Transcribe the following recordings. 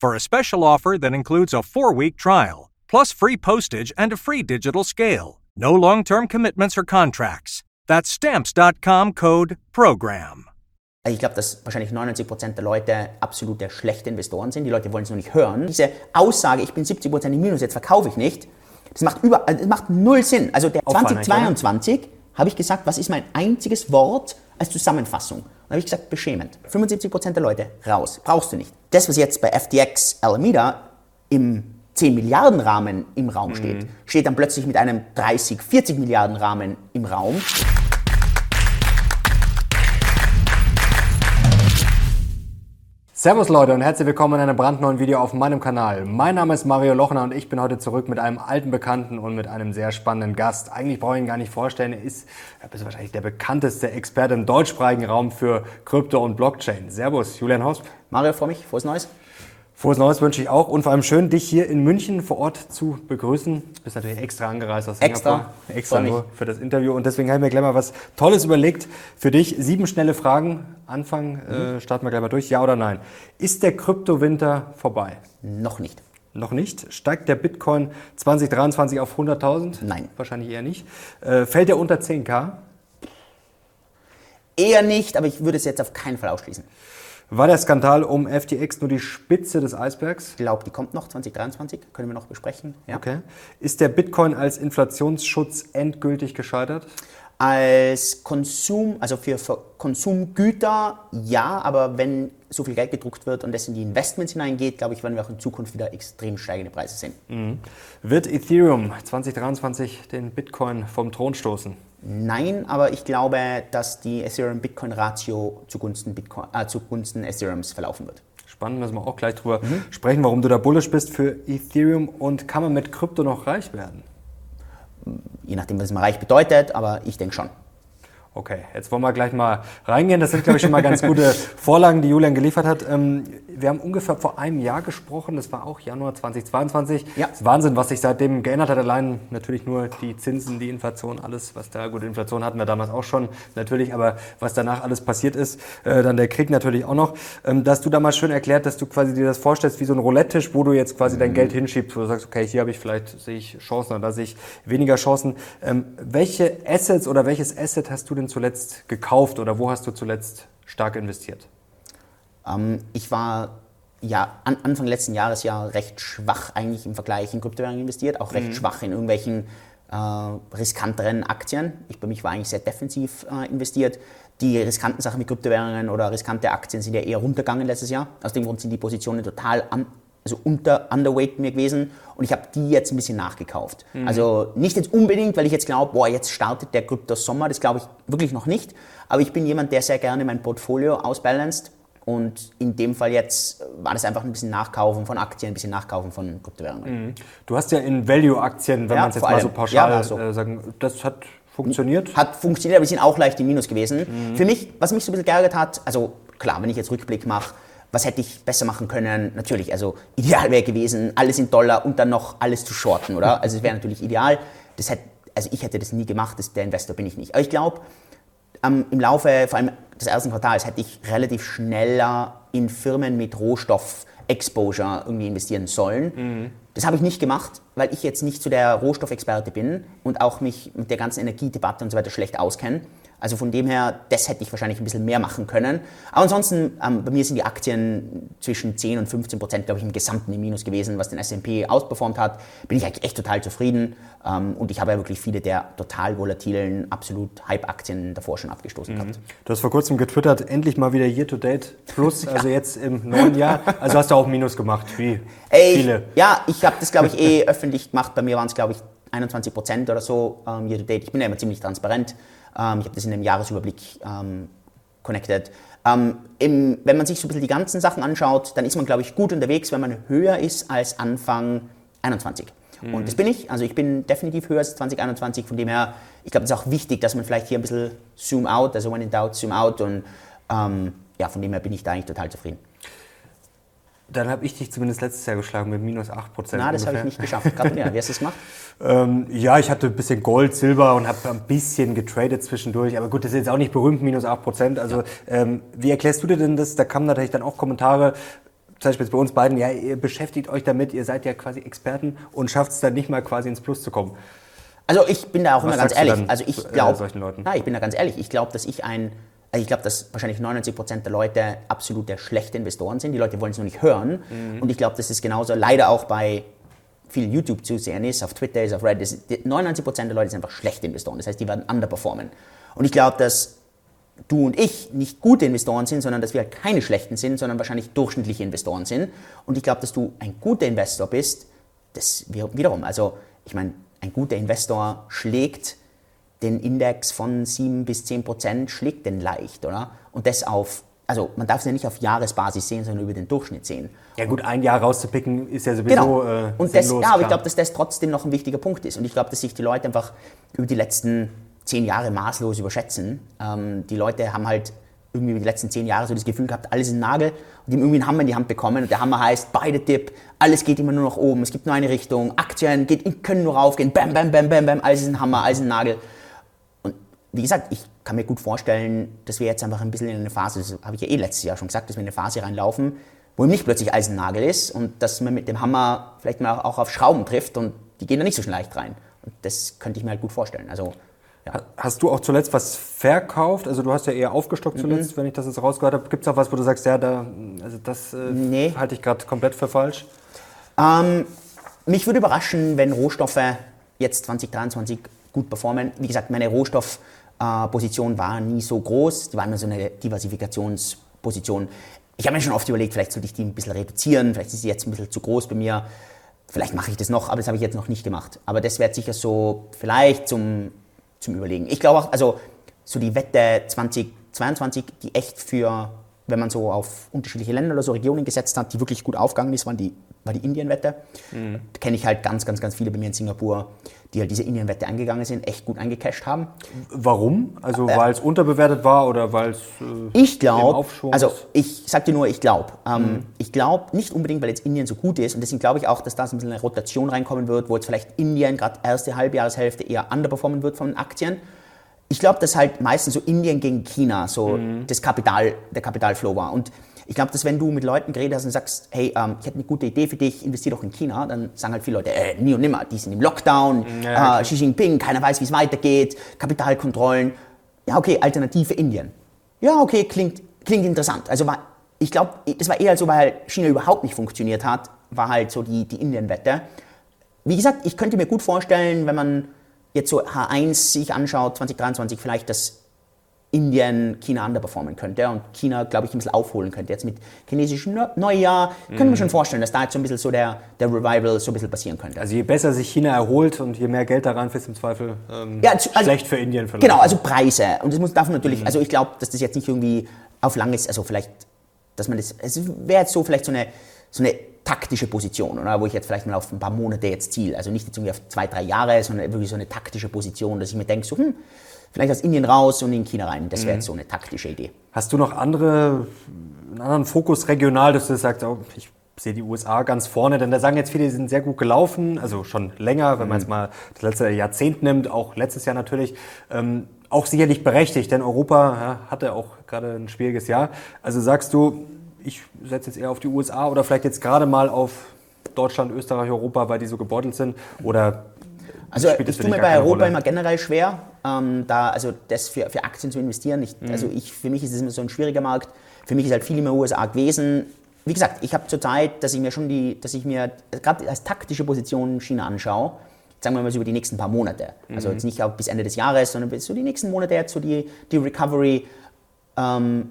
for a special offer that includes a four week trial, plus free postage and a free digital scale. No long term commitments or contracts. That's stamps.com code PROGRAM. Ich glaube, dass wahrscheinlich 99% der Leute absolute schlechte Investoren sind. Die Leute wollen es nur nicht hören. Diese Aussage, ich bin 70% im Minus, jetzt verkaufe ich nicht, das macht, über, das macht null Sinn. Also der 2022 habe ich gesagt, was ist mein einziges Wort als Zusammenfassung? Dann habe ich gesagt, beschämend. 75% der Leute raus. Brauchst du nicht. Das, was jetzt bei FTX Alameda im 10 Milliarden Rahmen im Raum steht, mhm. steht dann plötzlich mit einem 30, 40 Milliarden Rahmen im Raum. Servus Leute und herzlich willkommen in einem brandneuen Video auf meinem Kanal. Mein Name ist Mario Lochner und ich bin heute zurück mit einem alten Bekannten und mit einem sehr spannenden Gast. Eigentlich brauche ich ihn gar nicht vorstellen, er ist, er ist wahrscheinlich der bekannteste Experte im deutschsprachigen Raum für Krypto und Blockchain. Servus, Julian Hosp. Mario, freue mich, frohes Neues. Frohes Neues wünsche ich auch und vor allem schön, dich hier in München vor Ort zu begrüßen. Du bist natürlich extra angereist aus Singapur. Extra, extra nur für das Interview und deswegen habe ich mir gleich mal was Tolles überlegt für dich. Sieben schnelle Fragen. Anfang mhm. äh, starten wir gleich mal durch. Ja oder nein? Ist der Kryptowinter vorbei? Noch nicht. Noch nicht. Steigt der Bitcoin 2023 auf 100.000? Nein. Wahrscheinlich eher nicht. Äh, fällt er unter 10k? Eher nicht, aber ich würde es jetzt auf keinen Fall ausschließen. War der Skandal um FTX nur die Spitze des Eisbergs? Ich glaube, die kommt noch 2023, können wir noch besprechen. Ja. Okay. Ist der Bitcoin als Inflationsschutz endgültig gescheitert? Als Konsum, also für, für Konsumgüter ja, aber wenn so viel Geld gedruckt wird und das in die Investments hineingeht, glaube ich, werden wir auch in Zukunft wieder extrem steigende Preise sehen. Mhm. Wird Ethereum 2023 den Bitcoin vom Thron stoßen? Nein, aber ich glaube, dass die Ethereum-Bitcoin-Ratio zugunsten, Bitcoin, äh, zugunsten Ethereums verlaufen wird. Spannend, müssen wir auch gleich drüber mhm. sprechen, warum du da bullish bist für Ethereum und kann man mit Krypto noch reich werden? Je nachdem, was man reich bedeutet, aber ich denke schon. Okay, jetzt wollen wir gleich mal reingehen. Das sind, glaube ich, schon mal ganz gute Vorlagen, die Julian geliefert hat. Ähm, wir haben ungefähr vor einem Jahr gesprochen, das war auch Januar 2022. Ja. Das ist Wahnsinn, was sich seitdem geändert hat. Allein natürlich nur die Zinsen, die Inflation, alles, was da, gut, Inflation hatten wir damals auch schon, natürlich, aber was danach alles passiert ist, äh, dann der Krieg natürlich auch noch. Ähm, da hast du damals schön erklärt, dass du quasi dir das vorstellst wie so ein Roulette-Tisch, wo du jetzt quasi mhm. dein Geld hinschiebst, wo du sagst, okay, hier habe ich vielleicht, sehe ich Chancen oder da sehe ich weniger Chancen. Ähm, welche Assets oder welches Asset hast du denn zuletzt gekauft oder wo hast du zuletzt stark investiert? Ähm, ich war ja, an, Anfang letzten Jahres ja recht schwach eigentlich im Vergleich in Kryptowährungen investiert, auch recht mhm. schwach in irgendwelchen äh, riskanteren Aktien. Ich bei mich war eigentlich sehr defensiv äh, investiert. Die riskanten Sachen mit Kryptowährungen oder riskante Aktien sind ja eher runtergegangen letztes Jahr. Aus dem Grund sind die Positionen total an, also unter underweight mir gewesen und ich habe die jetzt ein bisschen nachgekauft. Mhm. Also nicht jetzt unbedingt, weil ich jetzt glaube, boah, jetzt startet der Krypto-Sommer, das glaube ich wirklich noch nicht. Aber ich bin jemand, der sehr gerne mein Portfolio ausbalanced und in dem Fall jetzt war das einfach ein bisschen Nachkaufen von Aktien, ein bisschen Nachkaufen von Kryptowährungen. Mhm. Du hast ja in Value-Aktien, wenn ja, man es jetzt mal so pauschal ja, so. Äh, sagen, das hat funktioniert? Hat funktioniert, aber die sind auch leicht im Minus gewesen. Mhm. Für mich, was mich so ein bisschen geärgert hat, also klar, wenn ich jetzt Rückblick mache, was hätte ich besser machen können? Natürlich, also ideal wäre gewesen, alles in Dollar und dann noch alles zu shorten, oder? Also es wäre natürlich ideal. Das hätte, also ich hätte das nie gemacht, das, der Investor bin ich nicht. Aber ich glaube, ähm, im Laufe vor allem des ersten Quartals hätte ich relativ schneller in Firmen mit Rohstoff-Exposure irgendwie investieren sollen. Mhm. Das habe ich nicht gemacht. weil ich jetzt nicht so der Rohstoffexperte bin und auch mich mit der ganzen Energiedebatte und so weiter schlecht auskenne. Also von dem her, das hätte ich wahrscheinlich ein bisschen mehr machen können. Aber ansonsten, ähm, bei mir sind die Aktien zwischen 10 und 15 Prozent, glaube ich, im Gesamten im Minus gewesen, was den S&P ausperformt hat. Bin ich eigentlich echt total zufrieden. Ähm, und ich habe ja wirklich viele der total volatilen, absolut Hype-Aktien davor schon abgestoßen mhm. gehabt. Du hast vor kurzem getwittert, endlich mal wieder Year-to-Date plus, also ja. jetzt im neuen Jahr. Also hast du auch Minus gemacht, wie Ey, viele. Ja, ich habe das, glaube ich, eh öffentlich gemacht. Bei mir waren es, glaube ich, 21 Prozent oder so ähm, Year-to-Date. Ich bin ja immer ziemlich transparent. Ähm, ich habe das in dem Jahresüberblick ähm, connected. Ähm, im, wenn man sich so ein bisschen die ganzen Sachen anschaut, dann ist man, glaube ich, gut unterwegs, wenn man höher ist als Anfang 21. Mhm. Und das bin ich. Also ich bin definitiv höher als 2021. Von dem her, ich glaube, es ist auch wichtig, dass man vielleicht hier ein bisschen zoom out, also when in doubt, zoom out. Und ähm, ja, von dem her bin ich da eigentlich total zufrieden. Dann habe ich dich zumindest letztes Jahr geschlagen mit minus 8 Prozent. Na, das habe ich nicht geschafft. Gratuliere. Wie hast du es gemacht? ähm, ja, ich hatte ein bisschen Gold, Silber und habe ein bisschen getradet zwischendurch. Aber gut, das ist jetzt auch nicht berühmt, minus 8 Prozent. Also, ja. ähm, wie erklärst du dir denn das? Da kamen natürlich dann auch Kommentare, zum Beispiel bei uns beiden, ja, ihr beschäftigt euch damit, ihr seid ja quasi Experten und schafft es dann nicht mal quasi ins Plus zu kommen. Also ich bin da auch Was immer ganz ehrlich. Also ich glaube, äh, ich bin da ganz ehrlich. Ich glaube, dass ich ein also ich glaube, dass wahrscheinlich 99 der Leute absolute schlechte Investoren sind. Die Leute wollen es nur nicht hören. Mhm. Und ich glaube, dass es genauso leider auch bei vielen YouTube-Zusehern ist, auf Twitter ist, auf Reddit ist. 99% der Leute sind einfach schlechte Investoren. Das heißt, die werden underperformen. Und ich glaube, dass du und ich nicht gute Investoren sind, sondern dass wir halt keine schlechten sind, sondern wahrscheinlich durchschnittliche Investoren sind. Und ich glaube, dass du ein guter Investor bist, das wiederum, also ich meine, ein guter Investor schlägt den Index von 7 bis 10 Prozent schlägt den leicht, oder? Und das auf, also man darf es ja nicht auf Jahresbasis sehen, sondern über den Durchschnitt sehen. Ja gut, ein Jahr rauszupicken ist ja sowieso genau. äh, Und das, sinnlos, ja, aber ich glaube, dass das trotzdem noch ein wichtiger Punkt ist. Und ich glaube, dass sich die Leute einfach über die letzten zehn Jahre maßlos überschätzen. Ähm, die Leute haben halt irgendwie über die letzten zehn Jahre so das Gefühl gehabt, alles ist ein Nagel und die haben irgendwie einen Hammer in die Hand bekommen und der Hammer heißt, beide Tipp, alles geht immer nur nach oben, es gibt nur eine Richtung, Aktien geht, können nur raufgehen, bam, bam, bam, bam, bam, alles ist ein Hammer, alles ist ein Nagel wie gesagt, ich kann mir gut vorstellen, dass wir jetzt einfach ein bisschen in eine Phase, das habe ich ja eh letztes Jahr schon gesagt, dass wir in eine Phase reinlaufen, wo ihm nicht plötzlich Eisennagel ist und dass man mit dem Hammer vielleicht mal auch auf Schrauben trifft und die gehen da nicht so schnell leicht rein. Und das könnte ich mir halt gut vorstellen. Also, ja. Hast du auch zuletzt was verkauft? Also du hast ja eher aufgestockt zuletzt, mhm. wenn ich das jetzt rausgehört habe. Gibt es auch was, wo du sagst, ja, da, also das äh, nee. halte ich gerade komplett für falsch? Ähm, mich würde überraschen, wenn Rohstoffe jetzt 2023 gut performen. Wie gesagt, meine Rohstoff- Position war nie so groß, die war immer so eine Diversifikationsposition. Ich habe mir schon oft überlegt, vielleicht sollte ich die ein bisschen reduzieren, vielleicht ist sie jetzt ein bisschen zu groß bei mir. Vielleicht mache ich das noch, aber das habe ich jetzt noch nicht gemacht. Aber das wäre sicher so vielleicht zum, zum Überlegen. Ich glaube auch, also so die Wette 2022, die echt für, wenn man so auf unterschiedliche Länder oder so Regionen gesetzt hat, die wirklich gut aufgegangen ist, waren die, war die Indien-Wette. Mhm. Da kenne ich halt ganz, ganz, ganz viele bei mir in Singapur, die halt diese Indienwette angegangen sind, echt gut eingecasht haben. Warum? Also äh, weil es unterbewertet war oder weil es äh, Ich glaube, also ich sag dir nur, ich glaube. Ähm, mhm. Ich glaube nicht unbedingt, weil jetzt Indien so gut ist und deswegen glaube ich auch, dass da so ein bisschen eine Rotation reinkommen wird, wo jetzt vielleicht Indien gerade erste Halbjahreshälfte eher underperformen wird von den Aktien. Ich glaube, dass halt meistens so Indien gegen China so mhm. das Kapital, der Kapitalflow war und ich glaube, dass wenn du mit Leuten geredet hast und sagst, hey, ähm, ich hätte eine gute Idee für dich, investier doch in China, dann sagen halt viele Leute, äh, nie und nimmer, die sind im Lockdown, ja, äh, Xi Jinping, keiner weiß, wie es weitergeht, Kapitalkontrollen. Ja, okay, Alternative Indien. Ja, okay, klingt, klingt interessant. Also war, ich glaube, das war eher so, weil China überhaupt nicht funktioniert hat, war halt so die, die Indien-Wette. Wie gesagt, ich könnte mir gut vorstellen, wenn man jetzt so H1 sich anschaut, 2023 vielleicht, dass Indien China underperformen könnte und China, glaube ich, ein bisschen aufholen könnte. Jetzt mit chinesischem Neujahr können wir mhm. schon vorstellen, dass da jetzt so ein bisschen so der, der Revival so ein bisschen passieren könnte. Also je besser sich China erholt und je mehr Geld daran ist im Zweifel ähm, ja, also, schlecht für Indien vielleicht. Genau, also Preise. Und das muss, darf natürlich, mhm. also ich glaube, dass das jetzt nicht irgendwie auf langes, also vielleicht, dass man das, es wäre jetzt so vielleicht so eine, so eine taktische Position, oder? wo ich jetzt vielleicht mal auf ein paar Monate jetzt ziele. Also nicht jetzt irgendwie auf zwei, drei Jahre, sondern wirklich so eine taktische Position, dass ich mir denke, so, hm, vielleicht aus Indien raus und in China rein. Das wäre mhm. jetzt so eine taktische Idee. Hast du noch andere, einen anderen Fokus regional, dass du sagst, oh, ich sehe die USA ganz vorne, denn da sagen jetzt viele, die sind sehr gut gelaufen, also schon länger, wenn man jetzt mhm. mal das letzte Jahrzehnt nimmt, auch letztes Jahr natürlich. Ähm, auch sicherlich berechtigt, denn Europa ja, hatte auch gerade ein schwieriges Jahr. Also sagst du, ich setze jetzt eher auf die USA oder vielleicht jetzt gerade mal auf Deutschland, Österreich, Europa, weil die so gebeutelt sind? Oder also ich tue mir bei Europa Rolle? immer generell schwer, ähm, da also das für, für Aktien zu investieren. Ich, mhm. Also ich, für mich ist es immer so ein schwieriger Markt. Für mich ist halt viel in den USA gewesen. Wie gesagt, ich habe zur Zeit, dass ich mir schon die, dass ich mir gerade als taktische Position China anschaue, sagen wir mal so über die nächsten paar Monate. Also mhm. jetzt nicht bis Ende des Jahres, sondern bis so die nächsten Monate jetzt so die, die Recovery. Ähm,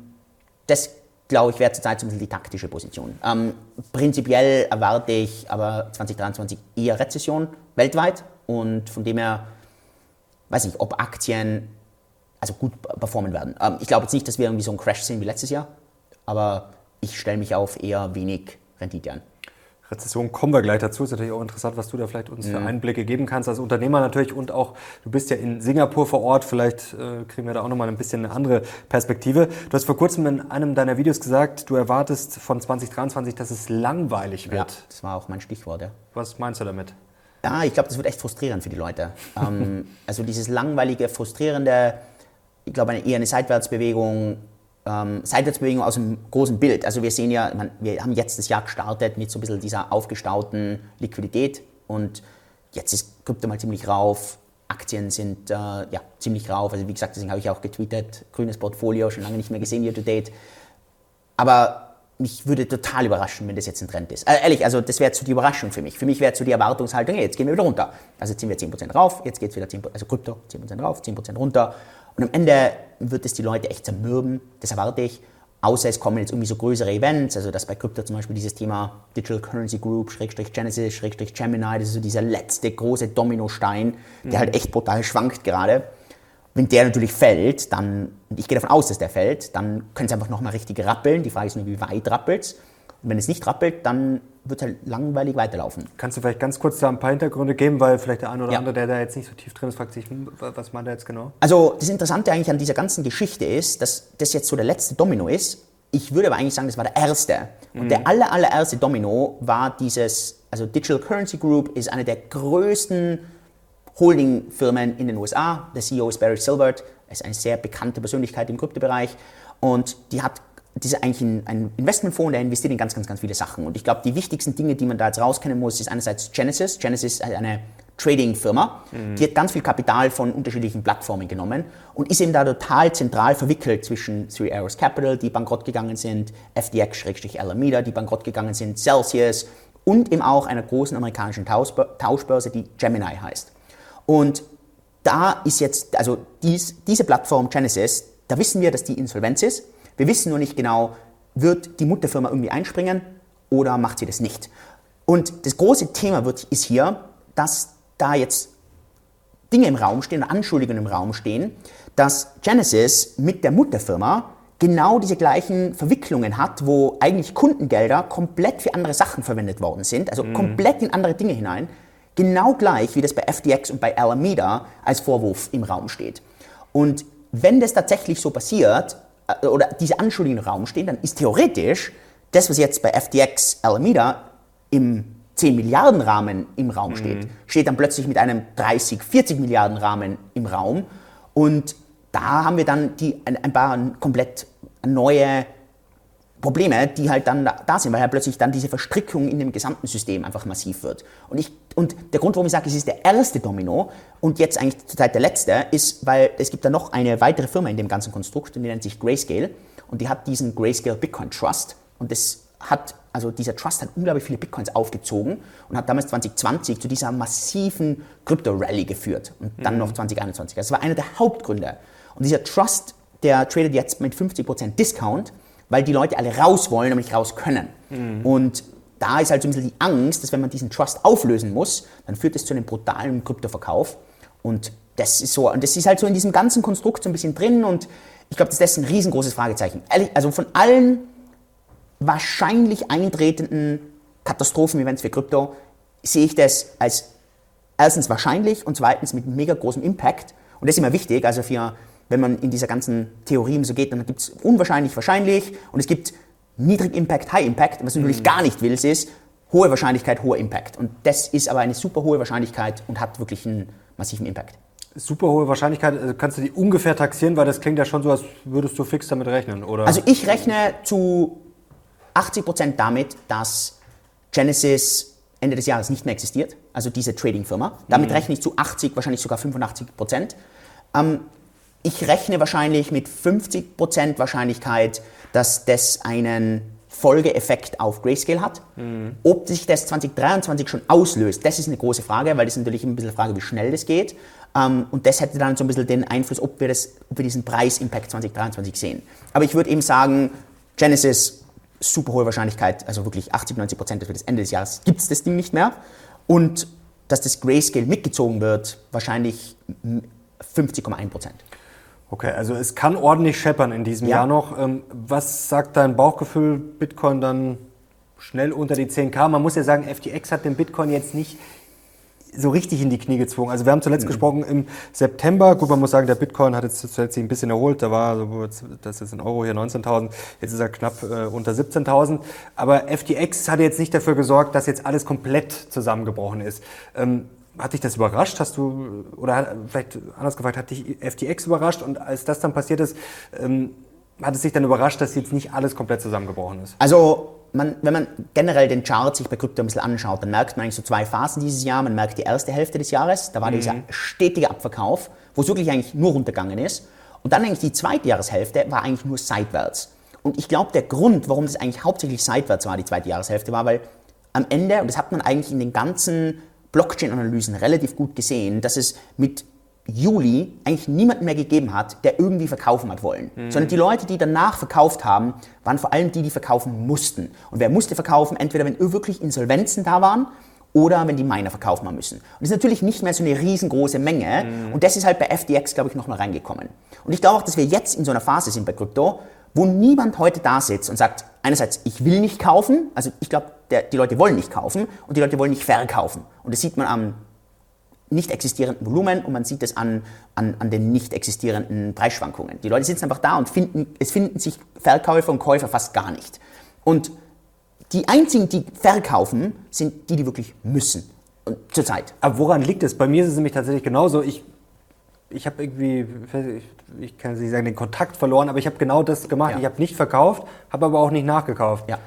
das glaube ich wäre zurzeit so ein bisschen die taktische Position. Ähm, prinzipiell erwarte ich aber 2023 eher Rezession weltweit und von dem her weiß ich, ob Aktien also gut performen werden. Ähm, ich glaube jetzt nicht, dass wir irgendwie so einen Crash sehen wie letztes Jahr, aber ich stelle mich auf eher wenig Rendite an. Rezession kommen wir gleich dazu. Ist natürlich auch interessant, was du da vielleicht uns für mhm. Einblicke geben kannst als Unternehmer natürlich und auch, du bist ja in Singapur vor Ort, vielleicht äh, kriegen wir da auch nochmal ein bisschen eine andere Perspektive. Du hast vor kurzem in einem deiner Videos gesagt, du erwartest von 2023, dass es langweilig wird. Ja, das war auch mein Stichwort, ja. Was meinst du damit? Ja, ich glaube, das wird echt frustrierend für die Leute. ähm, also dieses langweilige, frustrierende, ich glaube, eine, eher eine Seitwärtsbewegung, ähm, Seitwärtsbewegung aus dem großen Bild. Also wir sehen ja, man, wir haben jetzt das Jahr gestartet mit so ein bisschen dieser aufgestauten Liquidität und jetzt ist Krypto mal ziemlich rauf, Aktien sind äh, ja, ziemlich rauf. Also wie gesagt, deswegen habe ich auch getweetet, grünes Portfolio, schon lange nicht mehr gesehen, year to date. Aber mich würde total überraschen, wenn das jetzt ein Trend ist. Also ehrlich, also das wäre zu die Überraschung für mich. Für mich wäre zu die Erwartungshaltung, hey, jetzt gehen wir wieder runter. Also sind wir 10% rauf, jetzt geht es wieder 10%, also Krypto 10% rauf, 10% runter. Und am Ende wird es die Leute echt zermürben, das erwarte ich. Außer es kommen jetzt irgendwie so größere Events, also dass bei Krypto zum Beispiel dieses Thema Digital Currency Group, Schrägstrich Genesis, Schrägstrich Gemini, das ist so dieser letzte große Dominostein, der mhm. halt echt brutal schwankt gerade. Wenn der natürlich fällt, dann, und ich gehe davon aus, dass der fällt, dann können es einfach nochmal richtig rappeln. Die Frage ist nur, wie weit rappelt es. Wenn es nicht rappelt, dann wird es halt langweilig weiterlaufen. Kannst du vielleicht ganz kurz da ein paar Hintergründe geben, weil vielleicht der eine oder ja. andere, der da jetzt nicht so tief drin ist, fragt sich, hm, was meint er jetzt genau? Also das Interessante eigentlich an dieser ganzen Geschichte ist, dass das jetzt so der letzte Domino ist. Ich würde aber eigentlich sagen, das war der erste. Und mhm. der aller, allererste Domino war dieses, also Digital Currency Group ist eine der größten Holdingfirmen in den USA. Der CEO ist Barry Silbert, er ist eine sehr bekannte Persönlichkeit im Kryptobereich und die hat diese eigentlich ein, ein Investmentfonds, der investiert in ganz, ganz, ganz viele Sachen. Und ich glaube, die wichtigsten Dinge, die man da jetzt rauskennen muss, ist einerseits Genesis. Genesis ist eine Trading-Firma, mhm. die hat ganz viel Kapital von unterschiedlichen Plattformen genommen und ist eben da total zentral verwickelt zwischen Three Arrows Capital, die bankrott gegangen sind, FTX-Alameda, die bankrott gegangen sind, Celsius und eben auch einer großen amerikanischen Tauschbörse, die Gemini heißt. Und da ist jetzt, also dies, diese Plattform Genesis, da wissen wir, dass die Insolvenz ist. Wir wissen nur nicht genau, wird die Mutterfirma irgendwie einspringen oder macht sie das nicht. Und das große Thema wird, ist hier, dass da jetzt Dinge im Raum stehen, Anschuldigungen im Raum stehen, dass Genesis mit der Mutterfirma genau diese gleichen Verwicklungen hat, wo eigentlich Kundengelder komplett für andere Sachen verwendet worden sind, also mhm. komplett in andere Dinge hinein, Genau gleich, wie das bei FTX und bei Alameda als Vorwurf im Raum steht. Und wenn das tatsächlich so passiert, oder diese Anschuldigungen im Raum stehen, dann ist theoretisch das, was jetzt bei FTX Alameda im 10 Milliarden Rahmen im Raum mhm. steht, steht dann plötzlich mit einem 30, 40 Milliarden Rahmen im Raum. Und da haben wir dann die, ein, ein paar komplett neue Probleme, die halt dann da sind, weil halt plötzlich dann diese Verstrickung in dem gesamten System einfach massiv wird. Und, ich, und der Grund, warum ich sage, es ist der erste Domino und jetzt eigentlich zurzeit der letzte, ist, weil es gibt da noch eine weitere Firma in dem ganzen Konstrukt, und die nennt sich Grayscale und die hat diesen Grayscale Bitcoin Trust und das hat, also dieser Trust hat unglaublich viele Bitcoins aufgezogen und hat damals 2020 zu dieser massiven Crypto-Rally geführt und dann mhm. noch 2021. Das war einer der Hauptgründe. Und dieser Trust, der tradet jetzt mit 50% Discount weil die Leute alle raus wollen, aber nicht raus können. Mhm. Und da ist halt so ein bisschen die Angst, dass wenn man diesen Trust auflösen muss, dann führt das zu einem brutalen Kryptoverkauf. Und das ist so, und das ist halt so in diesem ganzen Konstrukt so ein bisschen drin und ich glaube, das ist ein riesengroßes Fragezeichen. Also von allen wahrscheinlich eintretenden Katastrophen-Events für Krypto sehe ich das als erstens wahrscheinlich und zweitens mit mega großem Impact. Und das ist immer wichtig, also für wenn man in dieser ganzen Theorie so geht, dann gibt es unwahrscheinlich, wahrscheinlich und es gibt niedrig Impact, High Impact. Was du natürlich mhm. gar nicht willst, ist hohe Wahrscheinlichkeit, hoher Impact. Und das ist aber eine super hohe Wahrscheinlichkeit und hat wirklich einen massiven Impact. Super hohe Wahrscheinlichkeit, also kannst du die ungefähr taxieren, weil das klingt ja schon so, als würdest du fix damit rechnen, oder? Also ich rechne zu 80% damit, dass Genesis Ende des Jahres nicht mehr existiert, also diese Trading-Firma. Damit mhm. rechne ich zu 80, wahrscheinlich sogar 85 Prozent. Ähm, ich rechne wahrscheinlich mit 50 Prozent Wahrscheinlichkeit, dass das einen Folgeeffekt auf Grayscale hat. Mhm. Ob sich das 2023 schon auslöst, das ist eine große Frage, weil das ist natürlich ein bisschen eine Frage, wie schnell das geht. Ähm, und das hätte dann so ein bisschen den Einfluss, ob wir, das, ob wir diesen Preisimpact 2023 sehen. Aber ich würde eben sagen, Genesis, super hohe Wahrscheinlichkeit, also wirklich 80, 90 Prozent, dass wir das Ende des Jahres gibt es das Ding nicht mehr. Und dass das Grayscale mitgezogen wird, wahrscheinlich 50,1 Prozent. Okay, also es kann ordentlich scheppern in diesem ja. Jahr noch. Ähm, was sagt dein Bauchgefühl, Bitcoin dann schnell unter die 10k? Man muss ja sagen, FTX hat den Bitcoin jetzt nicht so richtig in die Knie gezwungen. Also wir haben zuletzt mhm. gesprochen im September. Gut, man muss sagen, der Bitcoin hat jetzt zuletzt sich ein bisschen erholt. Da war, also, das ist in Euro hier 19.000. Jetzt ist er knapp äh, unter 17.000. Aber FTX hat jetzt nicht dafür gesorgt, dass jetzt alles komplett zusammengebrochen ist. Ähm, hat dich das überrascht? Hast du, oder vielleicht anders gefragt, hat dich FTX überrascht? Und als das dann passiert ist, ähm, hat es sich dann überrascht, dass jetzt nicht alles komplett zusammengebrochen ist? Also man, wenn man generell den Chart sich bei Krypto ein bisschen anschaut, dann merkt man eigentlich so zwei Phasen dieses Jahr. Man merkt die erste Hälfte des Jahres, da war mhm. dieser stetige Abverkauf, wo es wirklich eigentlich nur runtergegangen ist. Und dann eigentlich die zweite Jahreshälfte war eigentlich nur seitwärts. Und ich glaube, der Grund, warum das eigentlich hauptsächlich seitwärts war, die zweite Jahreshälfte, war, weil am Ende, und das hat man eigentlich in den ganzen Blockchain-Analysen relativ gut gesehen, dass es mit Juli eigentlich niemanden mehr gegeben hat, der irgendwie verkaufen hat wollen. Mhm. Sondern die Leute, die danach verkauft haben, waren vor allem die, die verkaufen mussten. Und wer musste verkaufen? Entweder wenn wirklich Insolvenzen da waren oder wenn die Miner verkaufen haben müssen. Und das ist natürlich nicht mehr so eine riesengroße Menge. Mhm. Und das ist halt bei FTX, glaube ich, nochmal reingekommen. Und ich glaube auch, dass wir jetzt in so einer Phase sind bei Krypto, wo niemand heute da sitzt und sagt, einerseits, ich will nicht kaufen, also ich glaube, die Leute wollen nicht kaufen und die Leute wollen nicht verkaufen. Und das sieht man am nicht existierenden Volumen und man sieht es an, an, an den nicht existierenden Preisschwankungen. Die Leute sitzen einfach da und finden, es finden sich Verkäufer und Käufer fast gar nicht. Und die einzigen, die verkaufen, sind die, die wirklich müssen. Und zurzeit. Aber woran liegt es? Bei mir ist es nämlich tatsächlich genauso. Ich, ich habe irgendwie, ich, ich kann nicht sagen, den Kontakt verloren, aber ich habe genau das gemacht. Ja. Ich habe nicht verkauft, habe aber auch nicht nachgekauft. Ja.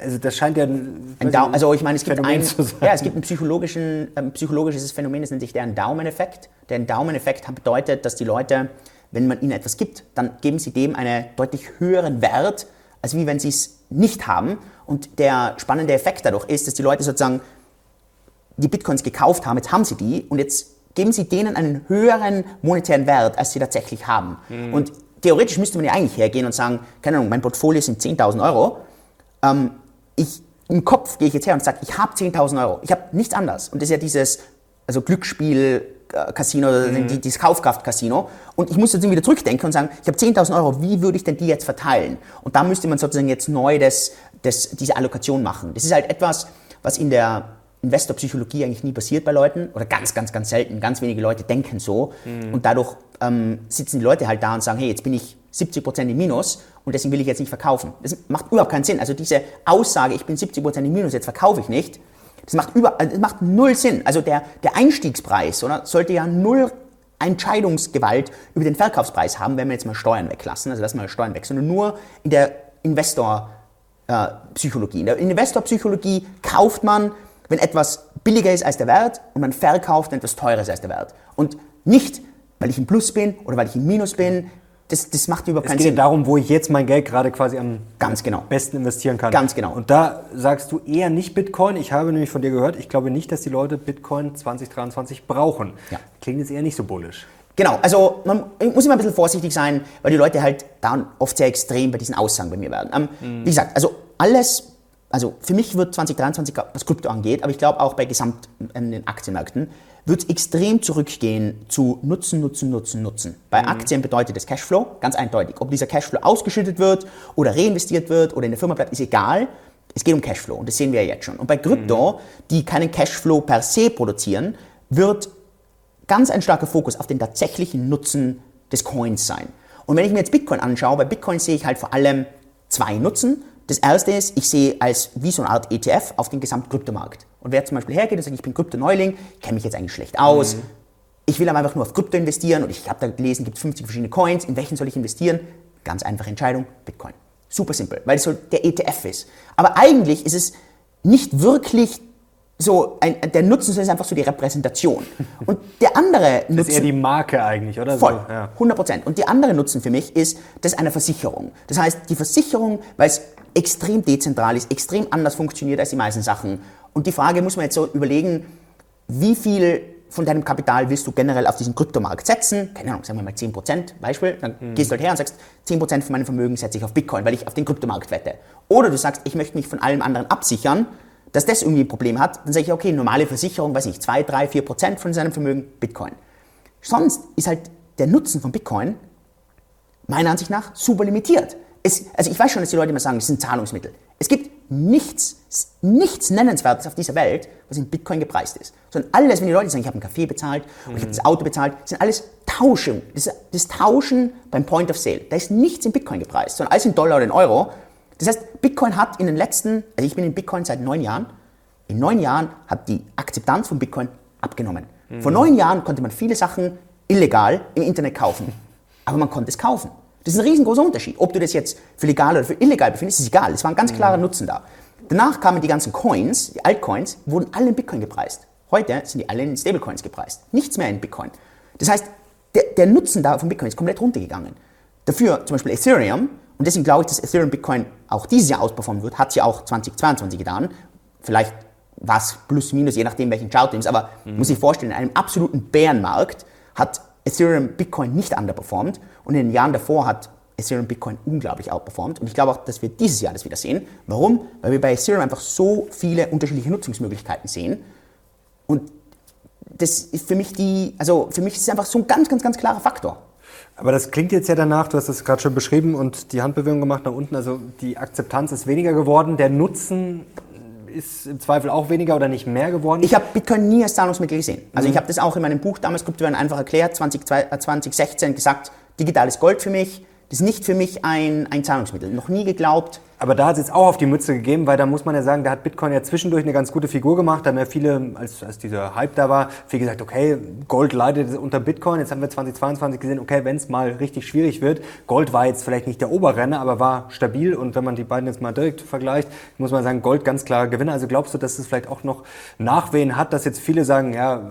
Also das scheint ja ein, ein also ich meine, es gibt ein, ja, es gibt ein, psychologischen, ein psychologisches Phänomen, das nennt sich der Endowment-Effekt. Der Endowment-Effekt bedeutet, dass die Leute, wenn man ihnen etwas gibt, dann geben sie dem einen deutlich höheren Wert, als wie wenn sie es nicht haben. Und der spannende Effekt dadurch ist, dass die Leute sozusagen die Bitcoins gekauft haben, jetzt haben sie die und jetzt geben sie denen einen höheren monetären Wert, als sie tatsächlich haben. Mhm. Und theoretisch müsste man ja eigentlich hergehen und sagen, keine Ahnung, mein Portfolio sind 10.000 Euro. Ähm, ich, im Kopf gehe ich jetzt her und sage, ich habe 10.000 Euro. Ich habe nichts anderes. Und das ist ja dieses also Glücksspiel, äh, Casino, mhm. dieses Kaufkraft-Casino. Und ich muss jetzt wieder zurückdenken und sagen, ich habe 10.000 Euro, wie würde ich denn die jetzt verteilen? Und da müsste man sozusagen jetzt neu das, das, diese Allokation machen. Das ist halt etwas, was in der Investorpsychologie eigentlich nie passiert bei Leuten oder ganz, ganz, ganz selten. Ganz wenige Leute denken so. Mhm. Und dadurch ähm, sitzen die Leute halt da und sagen, hey, jetzt bin ich 70% im Minus und deswegen will ich jetzt nicht verkaufen. Das macht überhaupt keinen Sinn. Also diese Aussage, ich bin 70% im Minus, jetzt verkaufe ich nicht, das macht, über, das macht null Sinn. Also der, der Einstiegspreis oder, sollte ja null Entscheidungsgewalt über den Verkaufspreis haben, wenn wir jetzt mal Steuern weglassen, also lassen wir Steuern weg, sondern nur in der Investorpsychologie. In der Investorpsychologie kauft man, wenn etwas billiger ist als der Wert und man verkauft, wenn etwas teurer ist als der Wert. Und nicht, weil ich im Plus bin oder weil ich im Minus bin, das, das macht überhaupt keinen Sinn. Es geht darum, wo ich jetzt mein Geld gerade quasi am Ganz genau. besten investieren kann. Ganz genau. Und da sagst du eher nicht Bitcoin. Ich habe nämlich von dir gehört, ich glaube nicht, dass die Leute Bitcoin 2023 brauchen. Ja. Klingt jetzt eher nicht so bullisch. Genau, also man muss immer ein bisschen vorsichtig sein, weil die Leute halt da oft sehr extrem bei diesen Aussagen bei mir werden. Ähm, mhm. Wie gesagt, also alles, also für mich wird 2023, was Krypto angeht, aber ich glaube auch bei gesamt in den Aktienmärkten, wird es extrem zurückgehen zu Nutzen, Nutzen, Nutzen, Nutzen. Bei mhm. Aktien bedeutet das Cashflow, ganz eindeutig. Ob dieser Cashflow ausgeschüttet wird oder reinvestiert wird oder in der Firma bleibt, ist egal. Es geht um Cashflow und das sehen wir ja jetzt schon. Und bei Krypto, mhm. die keinen Cashflow per se produzieren, wird ganz ein starker Fokus auf den tatsächlichen Nutzen des Coins sein. Und wenn ich mir jetzt Bitcoin anschaue, bei Bitcoin sehe ich halt vor allem zwei Nutzen. Das erste ist, ich sehe als wie so eine Art ETF auf den Gesamtkryptomarkt. Und wer zum Beispiel hergeht und sagt, ich bin Krypto-Neuling, kenne mich jetzt eigentlich schlecht aus, mhm. ich will aber einfach nur auf Krypto investieren und ich habe da gelesen, es gibt 50 verschiedene Coins, in welchen soll ich investieren? Ganz einfache Entscheidung, Bitcoin. Super simpel, weil es so der ETF ist. Aber eigentlich ist es nicht wirklich so ein, der Nutzen ist einfach so die Repräsentation. Und der andere Nutzen... Das ist eher die Marke eigentlich, oder? Voll, so, ja. 100 Prozent. Und die andere Nutzen für mich ist, das ist eine Versicherung. Das heißt, die Versicherung, weil es extrem dezentral ist, extrem anders funktioniert als die meisten Sachen. Und die Frage muss man jetzt so überlegen, wie viel von deinem Kapital willst du generell auf diesen Kryptomarkt setzen? Keine Ahnung, sagen wir mal 10% Beispiel. Dann mhm. gehst du halt her und sagst, 10% von meinem Vermögen setze ich auf Bitcoin, weil ich auf den Kryptomarkt wette. Oder du sagst, ich möchte mich von allem anderen absichern dass das irgendwie ein Problem hat, dann sage ich, okay, normale Versicherung, weiß ich, 2, 3, 4 Prozent von seinem Vermögen Bitcoin. Sonst ist halt der Nutzen von Bitcoin meiner Ansicht nach super limitiert. Es, also ich weiß schon, dass die Leute immer sagen, es sind Zahlungsmittel. Es gibt nichts, nichts Nennenswertes auf dieser Welt, was in Bitcoin gepreist ist. Sondern alles, wenn die Leute sagen, ich habe einen Kaffee bezahlt oder ich habe das Auto bezahlt, sind alles Tauschen. Das, das Tauschen beim Point of Sale. Da ist nichts in Bitcoin gepreist, sondern alles in Dollar oder in Euro. Das heißt, Bitcoin hat in den letzten, also ich bin in Bitcoin seit neun Jahren, in neun Jahren hat die Akzeptanz von Bitcoin abgenommen. Mhm. Vor neun Jahren konnte man viele Sachen illegal im Internet kaufen, aber man konnte es kaufen. Das ist ein riesengroßer Unterschied. Ob du das jetzt für legal oder für illegal befindest, ist egal. Es war ein ganz klarer mhm. Nutzen da. Danach kamen die ganzen Coins, die Altcoins, wurden alle in Bitcoin gepreist. Heute sind die alle in Stablecoins gepreist. Nichts mehr in Bitcoin. Das heißt, der, der Nutzen da von Bitcoin ist komplett runtergegangen. Dafür zum Beispiel Ethereum und deswegen glaube ich, dass Ethereum Bitcoin auch dieses Jahr ausperformen wird. Hat es ja auch 2022 getan. Vielleicht war es plus minus, je nachdem welchen Chart ist. Aber mhm. muss ich vorstellen, in einem absoluten Bärenmarkt hat Ethereum Bitcoin nicht underperformed. Und in den Jahren davor hat Ethereum Bitcoin unglaublich outperformed. Und ich glaube auch, dass wir dieses Jahr das wieder sehen. Warum? Weil wir bei Ethereum einfach so viele unterschiedliche Nutzungsmöglichkeiten sehen. Und das ist für mich die, also für mich ist es einfach so ein ganz, ganz, ganz klarer Faktor. Aber das klingt jetzt ja danach, du hast es gerade schon beschrieben und die Handbewegung gemacht nach unten, also die Akzeptanz ist weniger geworden, der Nutzen ist im Zweifel auch weniger oder nicht mehr geworden? Ich habe Bitcoin nie als Zahlungsmittel gesehen. Also mhm. ich habe das auch in meinem Buch damals Kryptowährungen einfach erklärt, 20, 2016 gesagt, digitales Gold für mich, das ist nicht für mich ein, ein Zahlungsmittel. Noch nie geglaubt, aber da hat es jetzt auch auf die Mütze gegeben, weil da muss man ja sagen, da hat Bitcoin ja zwischendurch eine ganz gute Figur gemacht. Da haben ja viele, als, als dieser Hype da war, viel gesagt, okay, Gold leidet unter Bitcoin. Jetzt haben wir 2022 gesehen, okay, wenn es mal richtig schwierig wird, Gold war jetzt vielleicht nicht der Oberrenner, aber war stabil. Und wenn man die beiden jetzt mal direkt vergleicht, muss man sagen, Gold ganz klar Gewinner. Also glaubst du, dass es vielleicht auch noch Nachwehen hat, dass jetzt viele sagen, ja,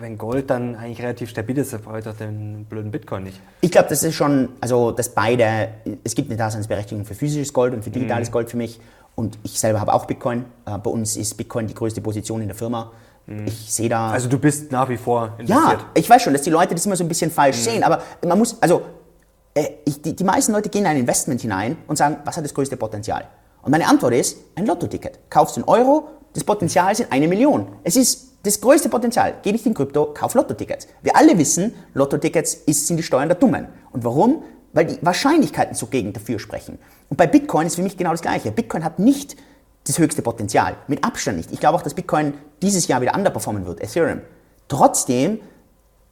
wenn Gold dann eigentlich relativ stabil ist, dann brauche ich doch den blöden Bitcoin nicht. Ich glaube, das ist schon, also dass beide, es gibt eine Daseinsberechtigung für physisches Gold und für digitales mhm. Gold für mich. Und ich selber habe auch Bitcoin. Äh, bei uns ist Bitcoin die größte Position in der Firma. Mhm. Ich sehe da. Also du bist nach wie vor interessiert. Ja, ich weiß schon, dass die Leute das immer so ein bisschen falsch mhm. sehen. Aber man muss, also äh, ich, die, die meisten Leute gehen in ein Investment hinein und sagen, was hat das größte Potenzial? Und meine Antwort ist, ein Lottoticket. Kaufst du einen Euro, das Potenzial sind eine Million. Es ist das größte Potenzial. Geh nicht in Krypto, kauf Lottotickets. Wir alle wissen, Lottotickets sind die Steuern der Dummen. Und warum? Weil die Wahrscheinlichkeiten zugegen dafür sprechen. Und bei Bitcoin ist für mich genau das Gleiche. Bitcoin hat nicht das höchste Potenzial. Mit Abstand nicht. Ich glaube auch, dass Bitcoin dieses Jahr wieder underperformen wird, Ethereum. Trotzdem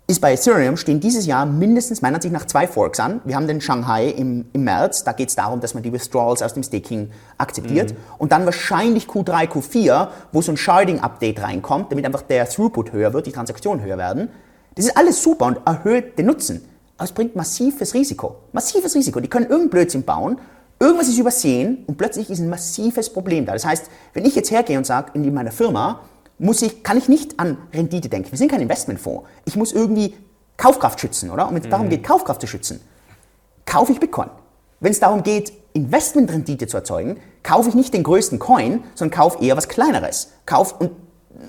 ist bei Ethereum stehen dieses Jahr mindestens meiner Ansicht nach zwei Forks an. Wir haben den Shanghai im, im März, da geht es darum, dass man die Withdrawals aus dem Staking akzeptiert. Mhm. Und dann wahrscheinlich Q3, Q4, wo so ein Sharding-Update reinkommt, damit einfach der Throughput höher wird, die Transaktionen höher werden. Das ist alles super und erhöht den Nutzen. Aber es bringt massives Risiko. Massives Risiko. Die können irgendeinen Blödsinn bauen Irgendwas ist übersehen und plötzlich ist ein massives Problem da. Das heißt, wenn ich jetzt hergehe und sage, in meiner Firma muss ich, kann ich nicht an Rendite denken. Wir sind kein Investmentfonds. Ich muss irgendwie Kaufkraft schützen, oder? Und wenn es mhm. darum geht, Kaufkraft zu schützen, kaufe ich Bitcoin. Wenn es darum geht, Investmentrendite zu erzeugen, kaufe ich nicht den größten Coin, sondern kaufe eher was Kleineres. Kauf und,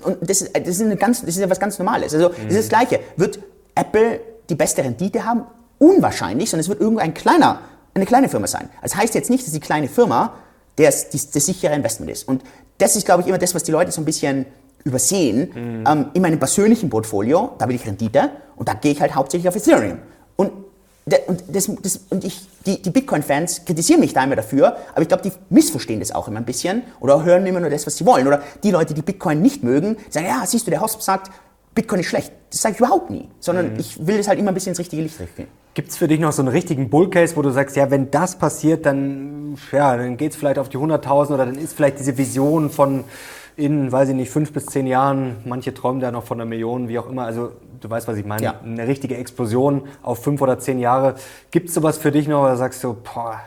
und das, ist, das, ist eine ganz, das ist ja was ganz Normales. Also, mhm. das ist das Gleiche. Wird Apple die beste Rendite haben? Unwahrscheinlich, sondern es wird irgendwo ein kleiner eine kleine Firma sein. Das heißt jetzt nicht, dass die kleine Firma das, das, das sichere Investment ist. Und das ist, glaube ich, immer das, was die Leute so ein bisschen übersehen. Mhm. Ähm, in meinem persönlichen Portfolio, da will ich Rendite und da gehe ich halt hauptsächlich auf Ethereum. Und, und, das, das, und ich, die, die Bitcoin-Fans kritisieren mich da immer dafür, aber ich glaube, die missverstehen das auch immer ein bisschen oder hören immer nur das, was sie wollen. Oder die Leute, die Bitcoin nicht mögen, sagen, ja, siehst du, der Hosp sagt, Bitcoin ist schlecht. Das sage ich überhaupt nie, sondern mhm. ich will das halt immer ein bisschen ins richtige Licht richten. Gibt es für dich noch so einen richtigen Bullcase, wo du sagst, ja, wenn das passiert, dann, ja, dann geht es vielleicht auf die 100.000 oder dann ist vielleicht diese Vision von in, weiß ich nicht, fünf bis zehn Jahren, manche träumen da noch von einer Million, wie auch immer. Also du weißt, was ich meine. Ja. Eine richtige Explosion auf fünf oder zehn Jahre. Gibt es sowas für dich noch oder sagst du, boah,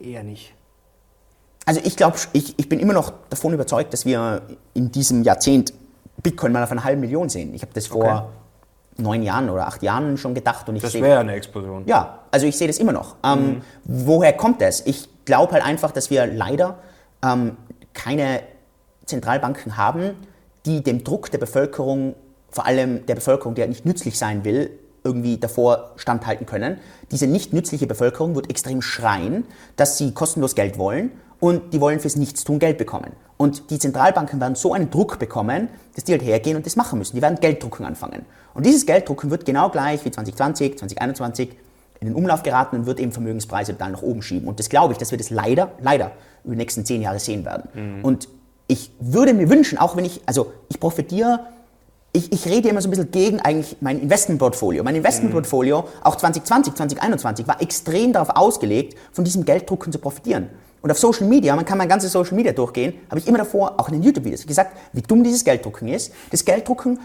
eher nicht? Also ich glaube, ich, ich bin immer noch davon überzeugt, dass wir in diesem Jahrzehnt Bitcoin mal auf eine halbe Million sehen. Ich habe das vor okay. neun Jahren oder acht Jahren schon gedacht. Und ich das wäre eine Explosion. Ja, also ich sehe das immer noch. Ähm, mhm. woher kommt das? Ich glaube halt einfach, dass wir leider ähm, keine Zentralbanken haben, die dem Druck der Bevölkerung, vor allem der Bevölkerung, die halt nicht nützlich sein will, irgendwie davor standhalten können. Diese nicht nützliche Bevölkerung wird extrem schreien, dass sie kostenlos Geld wollen und die wollen fürs Nichtstun Geld bekommen. Und die Zentralbanken werden so einen Druck bekommen, dass die halt hergehen und das machen müssen. Die werden Gelddrucken anfangen. Und dieses Gelddrucken wird genau gleich wie 2020, 2021 in den Umlauf geraten und wird eben Vermögenspreise dann nach oben schieben. Und das glaube ich, dass wir das leider, leider über die nächsten zehn Jahre sehen werden. Mhm. Und ich würde mir wünschen, auch wenn ich, also ich profitiere ich, ich rede immer so ein bisschen gegen eigentlich mein Investmentportfolio. Mein Investmentportfolio, auch 2020, 2021, war extrem darauf ausgelegt, von diesem Gelddrucken zu profitieren. Und auf Social Media, man kann mein ganzes Social Media durchgehen, habe ich immer davor, auch in den YouTube-Videos, gesagt, wie dumm dieses Gelddrucken ist. Das Gelddrucken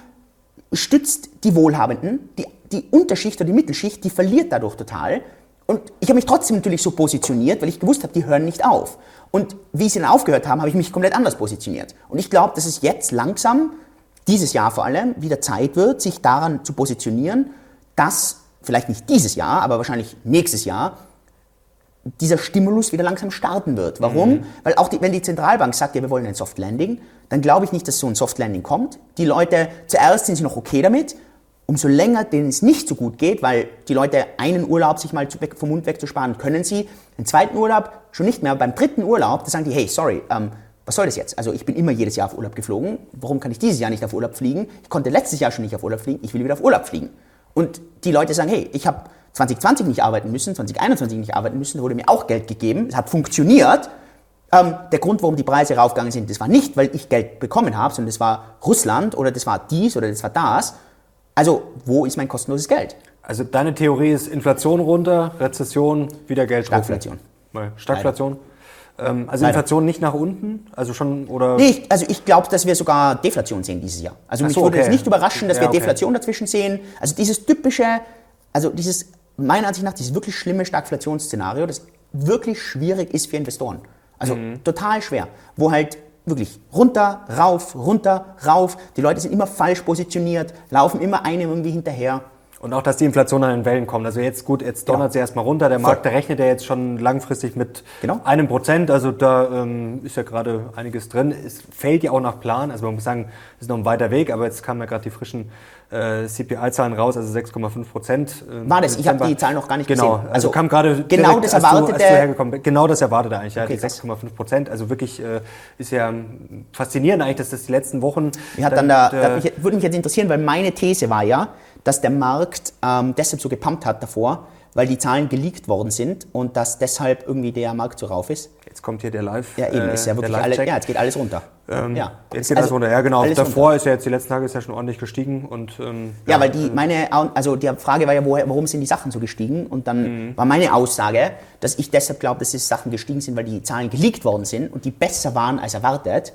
stützt die Wohlhabenden, die, die Unterschicht oder die Mittelschicht, die verliert dadurch total. Und ich habe mich trotzdem natürlich so positioniert, weil ich gewusst habe, die hören nicht auf. Und wie sie dann aufgehört haben, habe ich mich komplett anders positioniert. Und ich glaube, dass es jetzt langsam dieses Jahr vor allem wieder Zeit wird, sich daran zu positionieren, dass vielleicht nicht dieses Jahr, aber wahrscheinlich nächstes Jahr dieser Stimulus wieder langsam starten wird. Warum? Mhm. Weil auch die, wenn die Zentralbank sagt, ja, wir wollen ein Soft Landing, dann glaube ich nicht, dass so ein Soft Landing kommt. Die Leute, zuerst sind sie noch okay damit, umso länger denen es nicht so gut geht, weil die Leute einen Urlaub sich mal vom Mund wegzusparen, können sie, den zweiten Urlaub schon nicht mehr. Beim dritten Urlaub, da sagen die, hey, sorry, ähm, was soll das jetzt? Also ich bin immer jedes Jahr auf Urlaub geflogen. Warum kann ich dieses Jahr nicht auf Urlaub fliegen? Ich konnte letztes Jahr schon nicht auf Urlaub fliegen. Ich will wieder auf Urlaub fliegen. Und die Leute sagen, hey, ich habe 2020 nicht arbeiten müssen, 2021 nicht arbeiten müssen, wurde mir auch Geld gegeben. Es hat funktioniert. Ähm, der Grund, warum die Preise raufgegangen sind, das war nicht, weil ich Geld bekommen habe, sondern das war Russland oder das war dies oder das war das. Also wo ist mein kostenloses Geld? Also deine Theorie ist Inflation runter, Rezession, wieder Geld Stagflation. Stagflation. Leider. Ähm, also Leider. Inflation nicht nach unten? Also schon, oder? Nee, ich, also ich glaube, dass wir sogar Deflation sehen dieses Jahr. Also so, mich würde okay. es nicht überraschen, dass ja, wir okay. Deflation dazwischen sehen. Also dieses typische, also dieses, meiner Ansicht nach, dieses wirklich schlimme Stagflationsszenario, das wirklich schwierig ist für Investoren. Also mhm. total schwer. Wo halt wirklich runter, rauf, runter, rauf. Die Leute sind immer falsch positioniert, laufen immer einem irgendwie hinterher. Und auch, dass die Inflation an den Wellen kommt. Also jetzt gut, jetzt donnert genau. sie erstmal runter. Der Markt, der rechnet ja jetzt schon langfristig mit genau. einem Prozent. Also da ähm, ist ja gerade einiges drin. Es fällt ja auch nach Plan. Also man muss sagen, es ist noch ein weiter Weg, aber jetzt kamen ja gerade die frischen äh, CPI-Zahlen raus, also 6,5 Prozent. Äh, War das? Ich habe die Zahlen noch gar nicht genau, gesehen. Genau, also, also kam gerade genau das erwartete. Du, genau das erwartete eigentlich, okay, ja, die 6,5 Prozent. Also wirklich äh, ist ja faszinierend eigentlich, dass das die letzten Wochen. Mir hat dann, dann da, da würde mich jetzt interessieren, weil meine These war ja, dass der Markt ähm, deshalb so gepumpt hat davor, weil die Zahlen geleakt worden sind und dass deshalb irgendwie der Markt so rauf ist. Jetzt kommt hier der Live. Ja, eben, ist ja wirklich alles, ja, jetzt geht alles runter. Ähm, ja. Jetzt geht also, alles runter. Ja, genau. Davor runter. ist ja jetzt die letzten Tage ist ja schon ordentlich gestiegen und ähm, ja, ja, weil die meine also die Frage war ja, woher, warum sind die Sachen so gestiegen? Und dann mhm. war meine Aussage, dass ich deshalb glaube, dass die Sachen gestiegen sind, weil die Zahlen geleakt worden sind und die besser waren als erwartet.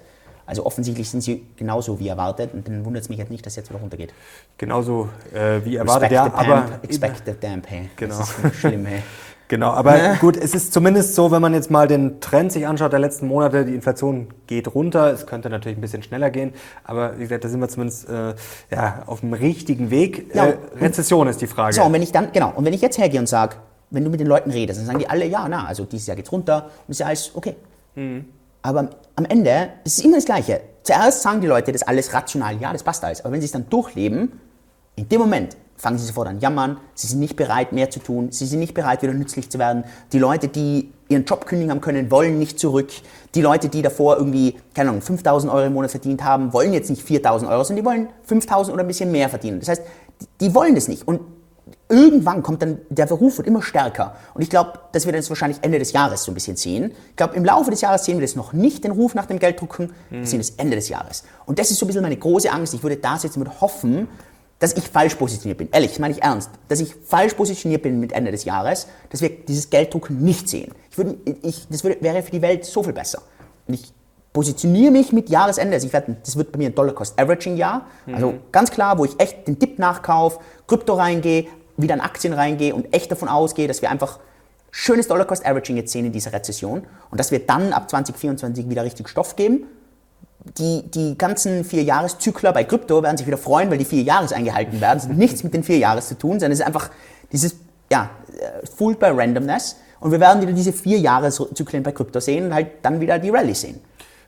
Also offensichtlich sind sie genauso wie erwartet und dann wundert es mich jetzt nicht, dass jetzt wieder runtergeht. Genauso äh, wie erwartet, ja, aber... Expected damn, hey. Genau. Das ist schlimm, hey. Genau, aber ja. gut, es ist zumindest so, wenn man jetzt mal den Trend sich anschaut der letzten Monate, die Inflation geht runter. Es könnte natürlich ein bisschen schneller gehen, aber wie gesagt, da sind wir zumindest äh, ja, auf dem richtigen Weg. Ja, äh, Rezession ist die Frage. So, und wenn ich dann, genau, und wenn ich jetzt hergehe und sage, wenn du mit den Leuten redest, dann sagen die alle, ja, na, also dieses Jahr geht's runter und ist ja alles okay. Mhm. Aber am Ende ist es immer das Gleiche. Zuerst sagen die Leute das alles rational, ja, das passt alles. Aber wenn sie es dann durchleben, in dem Moment fangen sie sofort an jammern, sie sind nicht bereit, mehr zu tun, sie sind nicht bereit, wieder nützlich zu werden. Die Leute, die ihren Job kündigen haben können, wollen nicht zurück. Die Leute, die davor irgendwie, keine Ahnung, 5000 Euro im Monat verdient haben, wollen jetzt nicht 4000 Euro, sondern die wollen 5000 oder ein bisschen mehr verdienen. Das heißt, die wollen das nicht. Und irgendwann kommt dann, der Beruf wird immer stärker. Und ich glaube, dass wir das wahrscheinlich Ende des Jahres so ein bisschen sehen. Ich glaube, im Laufe des Jahres sehen wir das noch nicht, den Ruf nach dem Gelddrucken, wir sehen das Ende des Jahres. Und das ist so ein bisschen meine große Angst. Ich würde da sitzen und hoffen, dass ich falsch positioniert bin. Ehrlich, meine ich ernst. Dass ich falsch positioniert bin mit Ende des Jahres, dass wir dieses Gelddrucken nicht sehen. Ich würde, ich, das würde, wäre für die Welt so viel besser. Und ich positioniere mich mit Jahresende, also ich werde, das wird bei mir ein Dollar-Cost-Averaging-Jahr, also mhm. ganz klar, wo ich echt den Dip nachkaufe, Krypto reingehe, wieder in Aktien reingehe und echt davon ausgehe, dass wir einfach schönes Dollar-Cost-Averaging jetzt sehen in dieser Rezession und dass wir dann ab 2024 wieder richtig Stoff geben. Die, die ganzen Vier-Jahres-Zykler bei Krypto werden sich wieder freuen, weil die vier Jahres eingehalten werden. Es hat nichts mit den vier Jahres zu tun, sondern es ist einfach dieses, ja, äh, fooled by randomness. Und wir werden wieder diese vier Jahreszyklen bei Krypto sehen und halt dann wieder die Rallye sehen.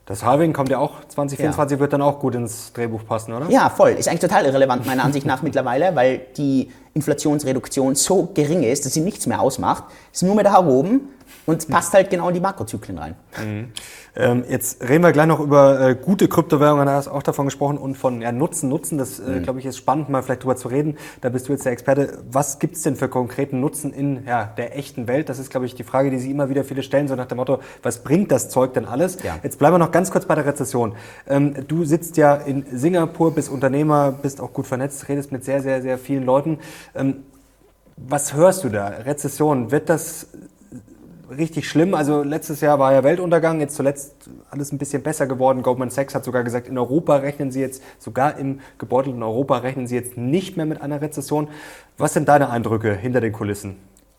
Das Halving kommt ja auch 2024, ja. wird dann auch gut ins Drehbuch passen, oder? Ja, voll. Ist eigentlich total irrelevant meiner Ansicht nach mittlerweile, weil die Inflationsreduktion so gering ist, dass sie nichts mehr ausmacht. Ist nur mehr da oben und passt halt genau in die Makrozyklen rein. Mhm. Ähm, jetzt reden wir gleich noch über äh, gute Kryptowährungen, da hast du auch davon gesprochen, und von ja, Nutzen. Nutzen, das äh, mhm. glaube ich ist spannend, mal vielleicht drüber zu reden. Da bist du jetzt der Experte. Was gibt es denn für konkreten Nutzen in ja, der echten Welt? Das ist, glaube ich, die Frage, die sich immer wieder viele stellen, so nach dem Motto, was bringt das Zeug denn alles? Ja. Jetzt bleiben wir noch ganz kurz bei der Rezession. Ähm, du sitzt ja in Singapur, bist Unternehmer, bist auch gut vernetzt, redest mit sehr, sehr, sehr vielen Leuten. Ähm, was hörst du da? Rezession, wird das richtig schlimm. Also letztes Jahr war ja Weltuntergang, jetzt zuletzt alles ein bisschen besser geworden. Goldman Sachs hat sogar gesagt, in Europa rechnen sie jetzt, sogar im gebeutelten Europa rechnen sie jetzt nicht mehr mit einer Rezession. Was sind deine Eindrücke hinter den Kulissen?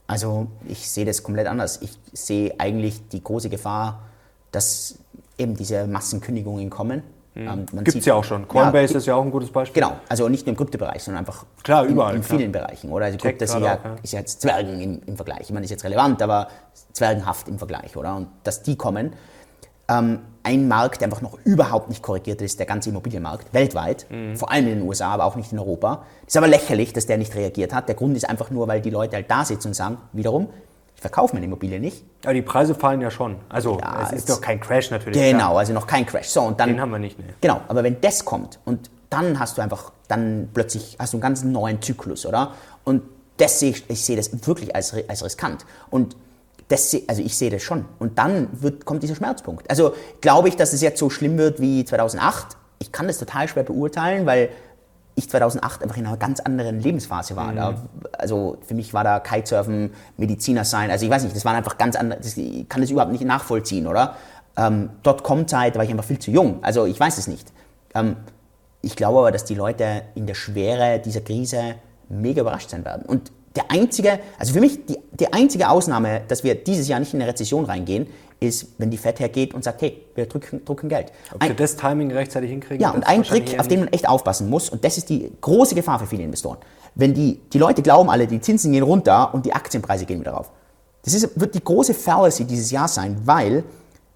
Also ich sehe das komplett anders. Ich sehe eigentlich die große Gefahr, dass eben diese Massenkündigungen kommen Mhm. Ähm, Gibt es ja auch schon. Coinbase ja, ist ja auch ein gutes Beispiel. Genau, also nicht nur im Kryptobereich, sondern einfach klar, überall, in, in vielen klar. Bereichen. Oder? Also Krypto ist, ja, ist ja jetzt Zwergen im, im, Vergleich. Ich meine, ist jetzt relevant, aber zwergenhaft im Vergleich. oder? Und dass die kommen. Ähm, ein Markt, der einfach noch überhaupt nicht korrigiert ist, der ganze Immobilienmarkt, weltweit, mhm. vor allem in den USA, aber auch nicht in Europa. Ist aber lächerlich, dass der nicht reagiert hat. Der Grund ist einfach nur, weil die Leute halt da sitzen und sagen, wiederum, verkaufe meine Immobilie nicht. Aber die Preise fallen ja schon. Also ja, es ist doch kein Crash natürlich. Genau, klar. also noch kein Crash. So, und dann, Den haben wir nicht. Nee. Genau, aber wenn das kommt und dann hast du einfach, dann plötzlich hast du einen ganz neuen Zyklus, oder? Und das sehe ich, ich sehe das wirklich als, als riskant. Und das, also ich sehe das schon. Und dann wird, kommt dieser Schmerzpunkt. Also glaube ich, dass es jetzt so schlimm wird wie 2008. Ich kann das total schwer beurteilen, weil ich 2008 einfach in einer ganz anderen Lebensphase war. Mhm. Da, also für mich war da Kitesurfen, Mediziner sein, also ich weiß nicht, das waren einfach ganz andere, das, ich kann das überhaupt nicht nachvollziehen, oder? Ähm, Dotcom-Zeit war ich einfach viel zu jung, also ich weiß es nicht. Ähm, ich glaube aber, dass die Leute in der Schwere dieser Krise mega überrascht sein werden. Und der einzige, also für mich die, die einzige Ausnahme, dass wir dieses Jahr nicht in eine Rezession reingehen, ist, wenn die Fed hergeht und sagt, hey, wir drücken, drücken Geld. Ob ein, wir das Timing rechtzeitig hinkriegen? Ja, und ein Trick, auf den man echt aufpassen muss, und das ist die große Gefahr für viele Investoren. Wenn die, die Leute glauben alle, die Zinsen gehen runter und die Aktienpreise gehen wieder rauf. Das ist, wird die große Fallacy dieses Jahr sein, weil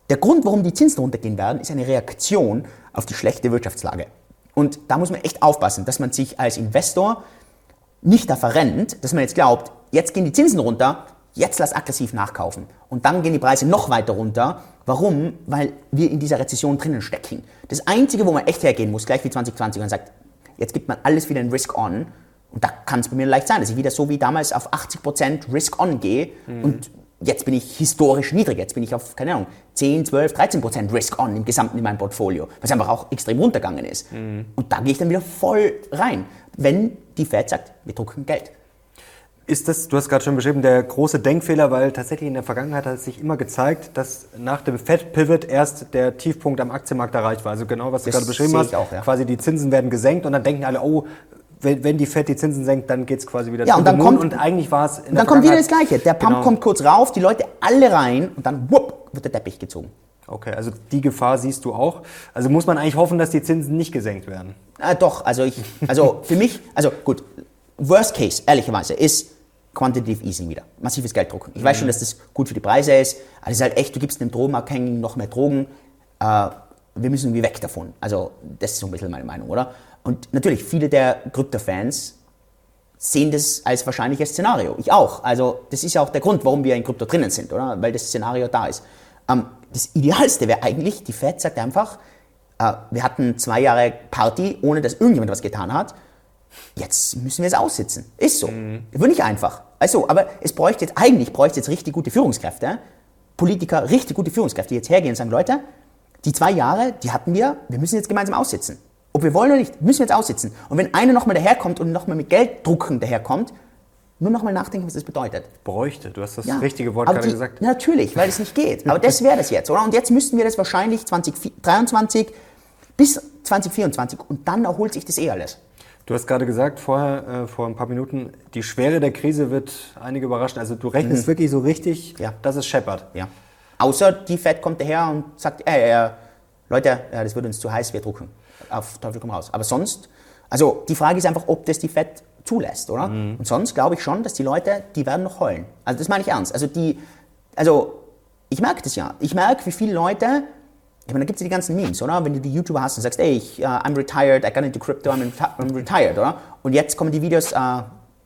der Grund, warum die Zinsen runtergehen werden, ist eine Reaktion auf die schlechte Wirtschaftslage. Und da muss man echt aufpassen, dass man sich als Investor nicht da verrennt, dass man jetzt glaubt, jetzt gehen die Zinsen runter, jetzt lass aggressiv nachkaufen. Und dann gehen die Preise noch weiter runter. Warum? Weil wir in dieser Rezession drinnen stecken. Das Einzige, wo man echt hergehen muss, gleich wie 2020, und sagt, jetzt gibt man alles wieder in Risk-On. Und da kann es bei mir leicht sein, dass ich wieder so wie damals auf 80% Risk-On gehe mhm. und jetzt bin ich historisch niedrig, jetzt bin ich auf, keine Ahnung, 10, 12, 13% Risk-On im Gesamten in meinem Portfolio, was einfach auch extrem runtergegangen ist. Mhm. Und da gehe ich dann wieder voll rein, wenn die Fed sagt, wir drucken Geld. Ist das, du hast gerade schon beschrieben, der große Denkfehler, weil tatsächlich in der Vergangenheit hat es sich immer gezeigt, dass nach dem Fed-Pivot erst der Tiefpunkt am Aktienmarkt erreicht war. Also genau, was das du gerade beschrieben hast, auch, ja. quasi die Zinsen werden gesenkt und dann denken alle, oh, wenn, wenn die Fed die Zinsen senkt, dann geht es quasi wieder ja, und dann kommt, und eigentlich war es in Dann kommt wieder das Gleiche. Der Pump genau. kommt kurz rauf, die Leute alle rein und dann wupp, wird der Teppich gezogen. Okay, also die Gefahr siehst du auch. Also muss man eigentlich hoffen, dass die Zinsen nicht gesenkt werden. Äh, doch, also ich, also für mich, also gut, Worst Case, ehrlicherweise, ist Quantitative Easing wieder. Massives Gelddruck. Ich mhm. weiß schon, dass das gut für die Preise ist, aber es ist halt echt, du gibst dem Drogenabhängigen noch mehr Drogen. Äh, wir müssen irgendwie weg davon. Also, das ist so ein bisschen meine Meinung, oder? Und natürlich, viele der Krypto-Fans sehen das als wahrscheinliches Szenario. Ich auch. Also, das ist ja auch der Grund, warum wir in Krypto drinnen sind, oder? Weil das Szenario da ist. Ähm, das Idealste wäre eigentlich, die Fed sagt einfach, äh, wir hatten zwei Jahre Party, ohne dass irgendjemand was getan hat jetzt müssen wir es aussitzen. Ist so. Mhm. Wird nicht einfach. Also, aber es bräuchte jetzt, eigentlich bräuchte jetzt richtig gute Führungskräfte, Politiker, richtig gute Führungskräfte, die jetzt hergehen und sagen, Leute, die zwei Jahre, die hatten wir, wir müssen jetzt gemeinsam aussitzen. Ob wir wollen oder nicht, müssen wir jetzt aussitzen. Und wenn einer nochmal daherkommt und nochmal mit Gelddrucken daherkommt, nur nochmal nachdenken, was das bedeutet. Bräuchte, du hast das ja, richtige Wort gerade die, gesagt. Natürlich, weil es nicht geht. Aber das wäre das jetzt, oder? Und jetzt müssten wir das wahrscheinlich 2023 bis 2024 und dann erholt sich das eh alles. Du hast gerade gesagt, vorher, äh, vor ein paar Minuten, die Schwere der Krise wird einige überraschen. Also du rechnest mhm. wirklich so richtig, ja. dass es scheppert. Ja. Außer die Fed kommt daher und sagt, äh, äh, Leute, äh, das wird uns zu heiß, wir drucken. Auf Teufel komm raus. Aber sonst, also die Frage ist einfach, ob das die Fed zulässt, oder? Mhm. Und sonst glaube ich schon, dass die Leute, die werden noch heulen. Also das meine ich ernst. Also die, also ich merke das ja. Ich merke, wie viele Leute ich meine, da gibt es ja die ganzen Memes, oder? Wenn du die YouTuber hast und sagst, ey, ich, uh, I'm retired, I got into crypto, I'm, I'm retired, oder? Und jetzt kommen die Videos, uh,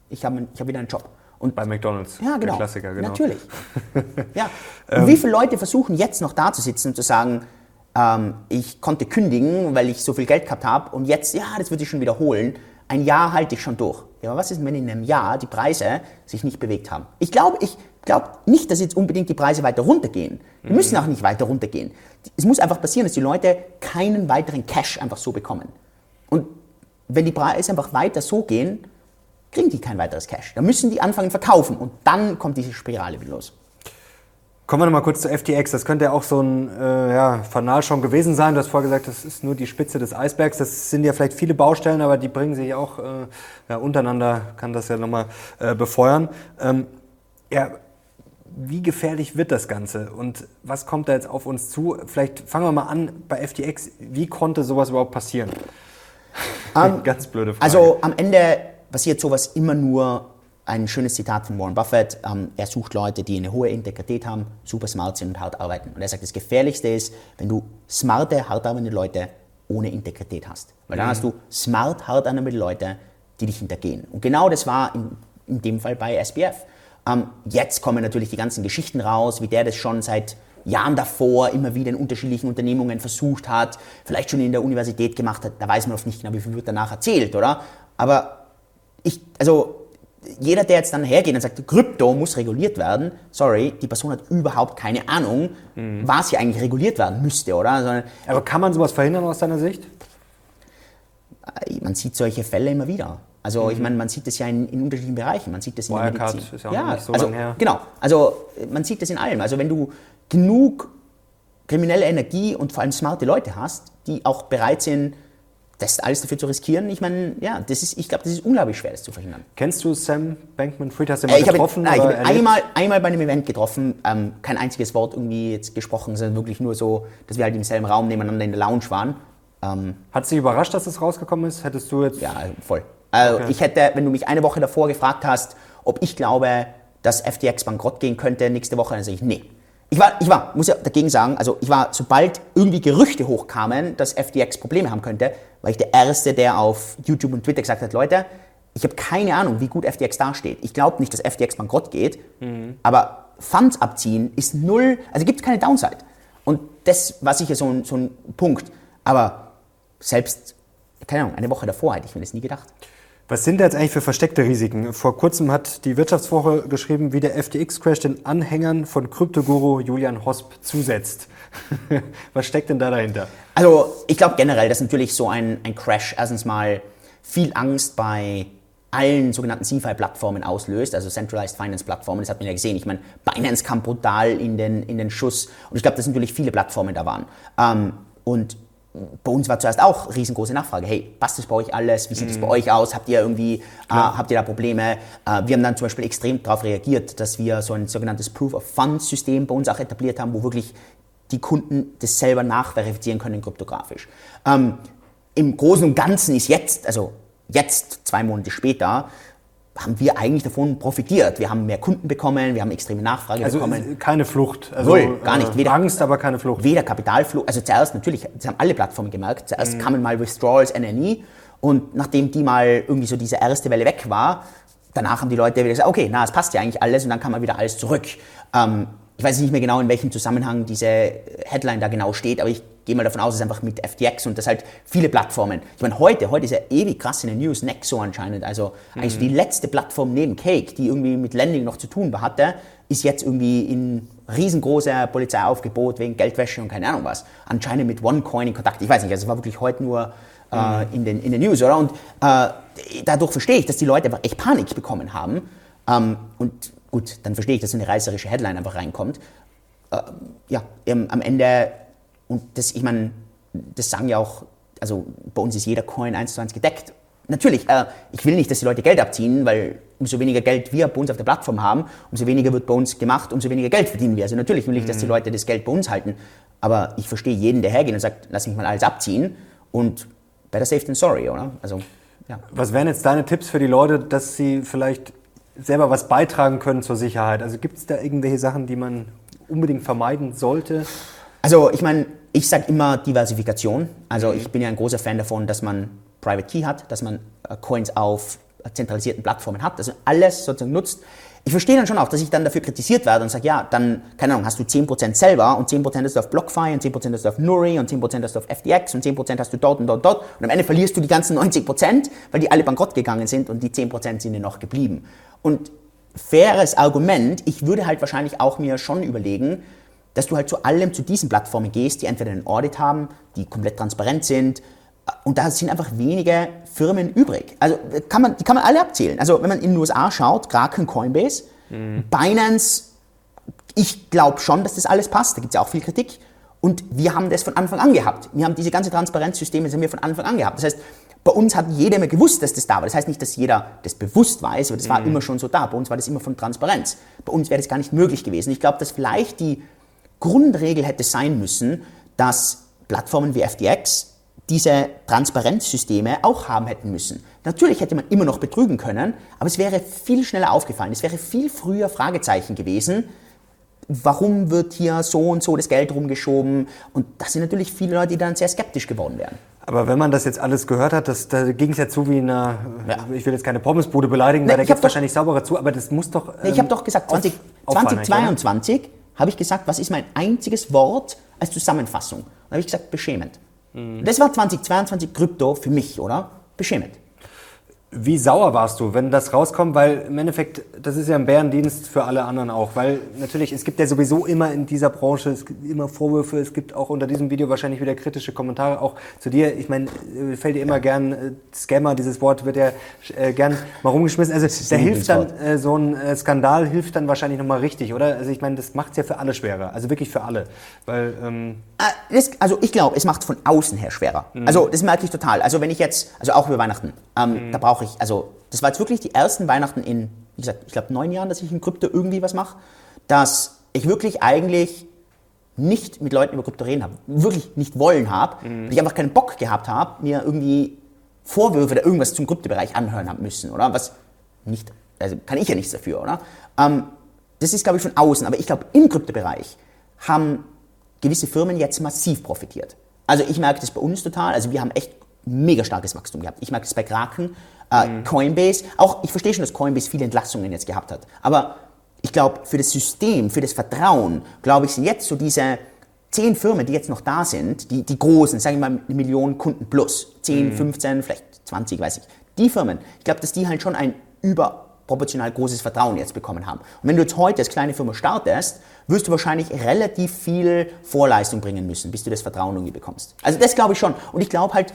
ich habe ich hab wieder einen Job. Und Bei McDonalds, ja, genau, der Klassiker, genau. Natürlich. ja. Und wie viele Leute versuchen jetzt noch da zu sitzen und zu sagen, ähm, ich konnte kündigen, weil ich so viel Geld gehabt habe und jetzt, ja, das würde ich schon wiederholen. Ein Jahr halte ich schon durch. Ja, aber was ist, wenn in einem Jahr die Preise sich nicht bewegt haben? Ich glaube, ich, glaube nicht, dass jetzt unbedingt die Preise weiter runtergehen. Die müssen auch nicht weiter runtergehen. Es muss einfach passieren, dass die Leute keinen weiteren Cash einfach so bekommen. Und wenn die Preise einfach weiter so gehen, kriegen die kein weiteres Cash. Dann müssen die anfangen verkaufen und dann kommt diese Spirale wieder los. Kommen wir nochmal kurz zu FTX. Das könnte ja auch so ein äh, ja, Fanal schon gewesen sein. Du hast vorher gesagt, das ist nur die Spitze des Eisbergs. Das sind ja vielleicht viele Baustellen, aber die bringen sich auch äh, ja, untereinander, kann das ja nochmal äh, befeuern. Ähm, ja, wie gefährlich wird das Ganze und was kommt da jetzt auf uns zu? Vielleicht fangen wir mal an bei FTX. Wie konnte sowas überhaupt passieren? Um, ähm, Ganz blöde Frage. Also am Ende passiert sowas immer nur ein schönes Zitat von Warren Buffett. Um, er sucht Leute, die eine hohe Integrität haben, super smart sind und hart arbeiten. Und er sagt, das Gefährlichste ist, wenn du smarte, hart arbeitende Leute ohne Integrität hast. Weil dann mhm. hast du smart, hart arbeitende Leute, die dich hintergehen. Und genau das war in, in dem Fall bei SBF. Ähm, jetzt kommen natürlich die ganzen Geschichten raus, wie der das schon seit Jahren davor immer wieder in unterschiedlichen Unternehmungen versucht hat, vielleicht schon in der Universität gemacht hat. Da weiß man oft nicht genau, wie viel wird danach erzählt, oder? Aber ich, also jeder, der jetzt dann hergeht und sagt, Krypto muss reguliert werden, sorry, die Person hat überhaupt keine Ahnung, mhm. was hier eigentlich reguliert werden müsste, oder? Also, Aber kann man sowas verhindern aus deiner Sicht? Man sieht solche Fälle immer wieder. Also mhm. ich meine, man sieht das ja in, in, unterschiedlichen Bereichen. Man sieht das in Wirecard der Medizin. ist ja, ja nicht so also, lange her. Genau, also man sieht das in allem. Also wenn du genug kriminelle Energie und vor allem smarte Leute hast, die auch bereit sind, das alles dafür zu riskieren, ich meine, ja, das ist, ich glaube, das ist unglaublich schwer, das zu verhindern. Kennst du Sam Bankman-Fried? Hast du ihn mal äh, getroffen? Hab, nein, ich habe einmal, einmal bei einem Event getroffen, ähm, kein einziges Wort irgendwie jetzt gesprochen, sondern wirklich nur so, dass wir halt im selben Raum nebeneinander in der Lounge waren. Ähm, Hat es dich überrascht, dass das rausgekommen ist? Hättest du jetzt... Ja, voll. Also okay. ich hätte, wenn du mich eine Woche davor gefragt hast, ob ich glaube, dass FTX bankrott gehen könnte nächste Woche, dann sage ich nee. Ich war, ich war, muss ja dagegen sagen, also ich war, sobald irgendwie Gerüchte hochkamen, dass FTX Probleme haben könnte, war ich der Erste, der auf YouTube und Twitter gesagt hat, Leute, ich habe keine Ahnung, wie gut FTX dasteht. Ich glaube nicht, dass FTX bankrott geht, mhm. aber Funds abziehen ist null, also gibt es keine Downside. Und das war sicher so ein, so ein Punkt. Aber selbst, keine Ahnung, eine Woche davor hätte ich mir das nie gedacht. Was sind da jetzt eigentlich für versteckte Risiken? Vor kurzem hat die Wirtschaftswoche geschrieben, wie der FTX-Crash den Anhängern von Kryptoguru Julian Hosp zusetzt. Was steckt denn da dahinter? Also ich glaube generell, dass natürlich so ein, ein Crash erstens mal viel Angst bei allen sogenannten CFI-Plattformen auslöst, also Centralized Finance-Plattformen. Das hat man ja gesehen. Ich meine, Binance kam brutal in den, in den Schuss. Und ich glaube, dass natürlich viele Plattformen da waren. Ähm, und bei uns war zuerst auch riesengroße Nachfrage. Hey, passt das bei euch alles? Wie sieht es mhm. bei euch aus? Habt ihr irgendwie, äh, habt ihr da Probleme? Äh, wir haben dann zum Beispiel extrem darauf reagiert, dass wir so ein sogenanntes Proof of Funds System bei uns auch etabliert haben, wo wirklich die Kunden das selber nachverifizieren können kryptografisch. Ähm, Im Großen und Ganzen ist jetzt, also jetzt zwei Monate später, haben wir eigentlich davon profitiert. Wir haben mehr Kunden bekommen, wir haben extreme Nachfrage also bekommen. keine Flucht. Also Null, gar nicht. Äh, weder, Angst, aber keine Flucht. Weder Kapitalflucht, also zuerst natürlich, das haben alle Plattformen gemerkt, zuerst mhm. kamen mal Withdrawals, NNI und nachdem die mal irgendwie so diese erste Welle weg war, danach haben die Leute wieder gesagt, okay, na, es passt ja eigentlich alles und dann kann man wieder alles zurück. Ähm, ich weiß nicht mehr genau, in welchem Zusammenhang diese Headline da genau steht, aber ich gehe mal davon aus, es ist einfach mit FTX und das halt viele Plattformen. Ich meine, heute, heute ist ja ewig krass in den News, Nexo anscheinend, also mhm. eigentlich die letzte Plattform neben Cake, die irgendwie mit Lending noch zu tun hatte, ist jetzt irgendwie in riesengroßer Polizeiaufgebot wegen Geldwäsche und keine Ahnung was. Anscheinend mit OneCoin in Kontakt. Ich weiß nicht, also es war wirklich heute nur äh, mhm. in, den, in den News, oder? Und äh, dadurch verstehe ich, dass die Leute einfach echt Panik bekommen haben. Ähm, und gut, dann verstehe ich, dass so eine reißerische Headline einfach reinkommt. Äh, ja, am Ende und das, ich meine, das sagen ja auch, also bei uns ist jeder Coin eins zu eins gedeckt. natürlich, äh, ich will nicht, dass die Leute Geld abziehen, weil umso weniger Geld wir bei uns auf der Plattform haben, umso weniger wird bei uns gemacht, umso weniger Geld verdienen wir. Also natürlich will ich, dass die mhm. Leute das Geld bei uns halten, aber ich verstehe jeden, der hergeht und sagt, lass mich mal alles abziehen und better safe than sorry, oder? Also, ja. Was wären jetzt deine Tipps für die Leute, dass sie vielleicht selber was beitragen können zur Sicherheit? Also gibt es da irgendwelche Sachen, die man unbedingt vermeiden sollte? Also ich meine, ich sage immer Diversifikation. Also mhm. ich bin ja ein großer Fan davon, dass man Private Key hat, dass man äh, Coins auf zentralisierten Plattformen hat, also alles sozusagen nutzt. Ich verstehe dann schon auch, dass ich dann dafür kritisiert werde und sage, ja, dann, keine Ahnung, hast du 10% selber und 10% hast du auf BlockFi und 10% hast du auf Nuri und 10% hast du auf FTX und 10% hast du dort und dort, dort und am Ende verlierst du die ganzen 90%, weil die alle bankrott gegangen sind und die 10% sind dir noch geblieben. Und faires Argument, ich würde halt wahrscheinlich auch mir schon überlegen, dass du halt zu allem zu diesen Plattformen gehst, die entweder einen Audit haben, die komplett transparent sind, und da sind einfach wenige Firmen übrig. Also kann man, die kann man alle abzählen. Also wenn man in den USA schaut, Kraken, Coinbase, mhm. Binance, ich glaube schon, dass das alles passt. Da gibt es ja auch viel Kritik. Und wir haben das von Anfang an gehabt. Wir haben diese ganze Transparenzsysteme sind wir von Anfang an gehabt. Das heißt, bei uns hat jeder immer gewusst, dass das da war. Das heißt nicht, dass jeder das bewusst weiß, aber das war mhm. immer schon so da. Bei uns war das immer von Transparenz. Bei uns wäre das gar nicht möglich gewesen. Ich glaube, dass vielleicht die Grundregel hätte sein müssen, dass Plattformen wie FTX diese Transparenzsysteme auch haben hätten müssen. Natürlich hätte man immer noch betrügen können, aber es wäre viel schneller aufgefallen. Es wäre viel früher Fragezeichen gewesen. Warum wird hier so und so das Geld rumgeschoben? Und das sind natürlich viele Leute, die dann sehr skeptisch geworden wären. Aber wenn man das jetzt alles gehört hat, das, da ging es ja zu wie in einer, ja. ich will jetzt keine Pommesbude beleidigen, nee, weil da geht es wahrscheinlich sauberer zu, aber das muss doch. Ähm, nee, ich habe doch gesagt, 20, 2022 habe ich gesagt, was ist mein einziges Wort als Zusammenfassung? Da habe ich gesagt, beschämend. Mhm. Das war 2022 Krypto für mich, oder? Beschämend. Wie sauer warst du, wenn das rauskommt? Weil im Endeffekt, das ist ja ein Bärendienst für alle anderen auch. Weil natürlich, es gibt ja sowieso immer in dieser Branche, es gibt immer Vorwürfe, es gibt auch unter diesem Video wahrscheinlich wieder kritische Kommentare, auch zu dir. Ich meine, äh, fällt dir immer gern äh, Scammer, dieses Wort wird ja äh, gern mal rumgeschmissen. Also da hilft dann, äh, so ein äh, Skandal hilft dann wahrscheinlich nochmal richtig, oder? Also ich meine, das macht es ja für alle schwerer. Also wirklich für alle. Weil, ähm ah, also ich glaube, es macht von außen her schwerer. Mhm. Also das merke ich total. Also wenn ich jetzt, also auch über Weihnachten, ähm, mhm. da brauche ich, also das war jetzt wirklich die ersten Weihnachten in, wie gesagt, ich glaube neun Jahren, dass ich in Krypto irgendwie was mache, dass ich wirklich eigentlich nicht mit Leuten über Krypto reden habe, wirklich nicht wollen habe, mhm. weil ich einfach keinen Bock gehabt habe, mir irgendwie Vorwürfe oder irgendwas zum Kryptobereich anhören haben müssen, oder? Was nicht, also kann ich ja nichts dafür, oder? Ähm, das ist, glaube ich, von außen, aber ich glaube, im Kryptobereich haben gewisse Firmen jetzt massiv profitiert. Also ich merke das bei uns total, also wir haben echt mega starkes Wachstum gehabt. Ich merke das bei Kraken, äh, mhm. Coinbase. Auch ich verstehe schon, dass Coinbase viele Entlassungen jetzt gehabt hat. Aber ich glaube, für das System, für das Vertrauen, glaube ich, sind jetzt so diese zehn Firmen, die jetzt noch da sind, die, die großen, sagen wir mal eine Million Kunden plus, 10, mhm. 15, vielleicht 20, weiß ich, die Firmen, ich glaube, dass die halt schon ein überproportional großes Vertrauen jetzt bekommen haben. Und wenn du jetzt heute als kleine Firma startest, wirst du wahrscheinlich relativ viel Vorleistung bringen müssen, bis du das Vertrauen irgendwie bekommst. Also das glaube ich schon. Und ich glaube halt,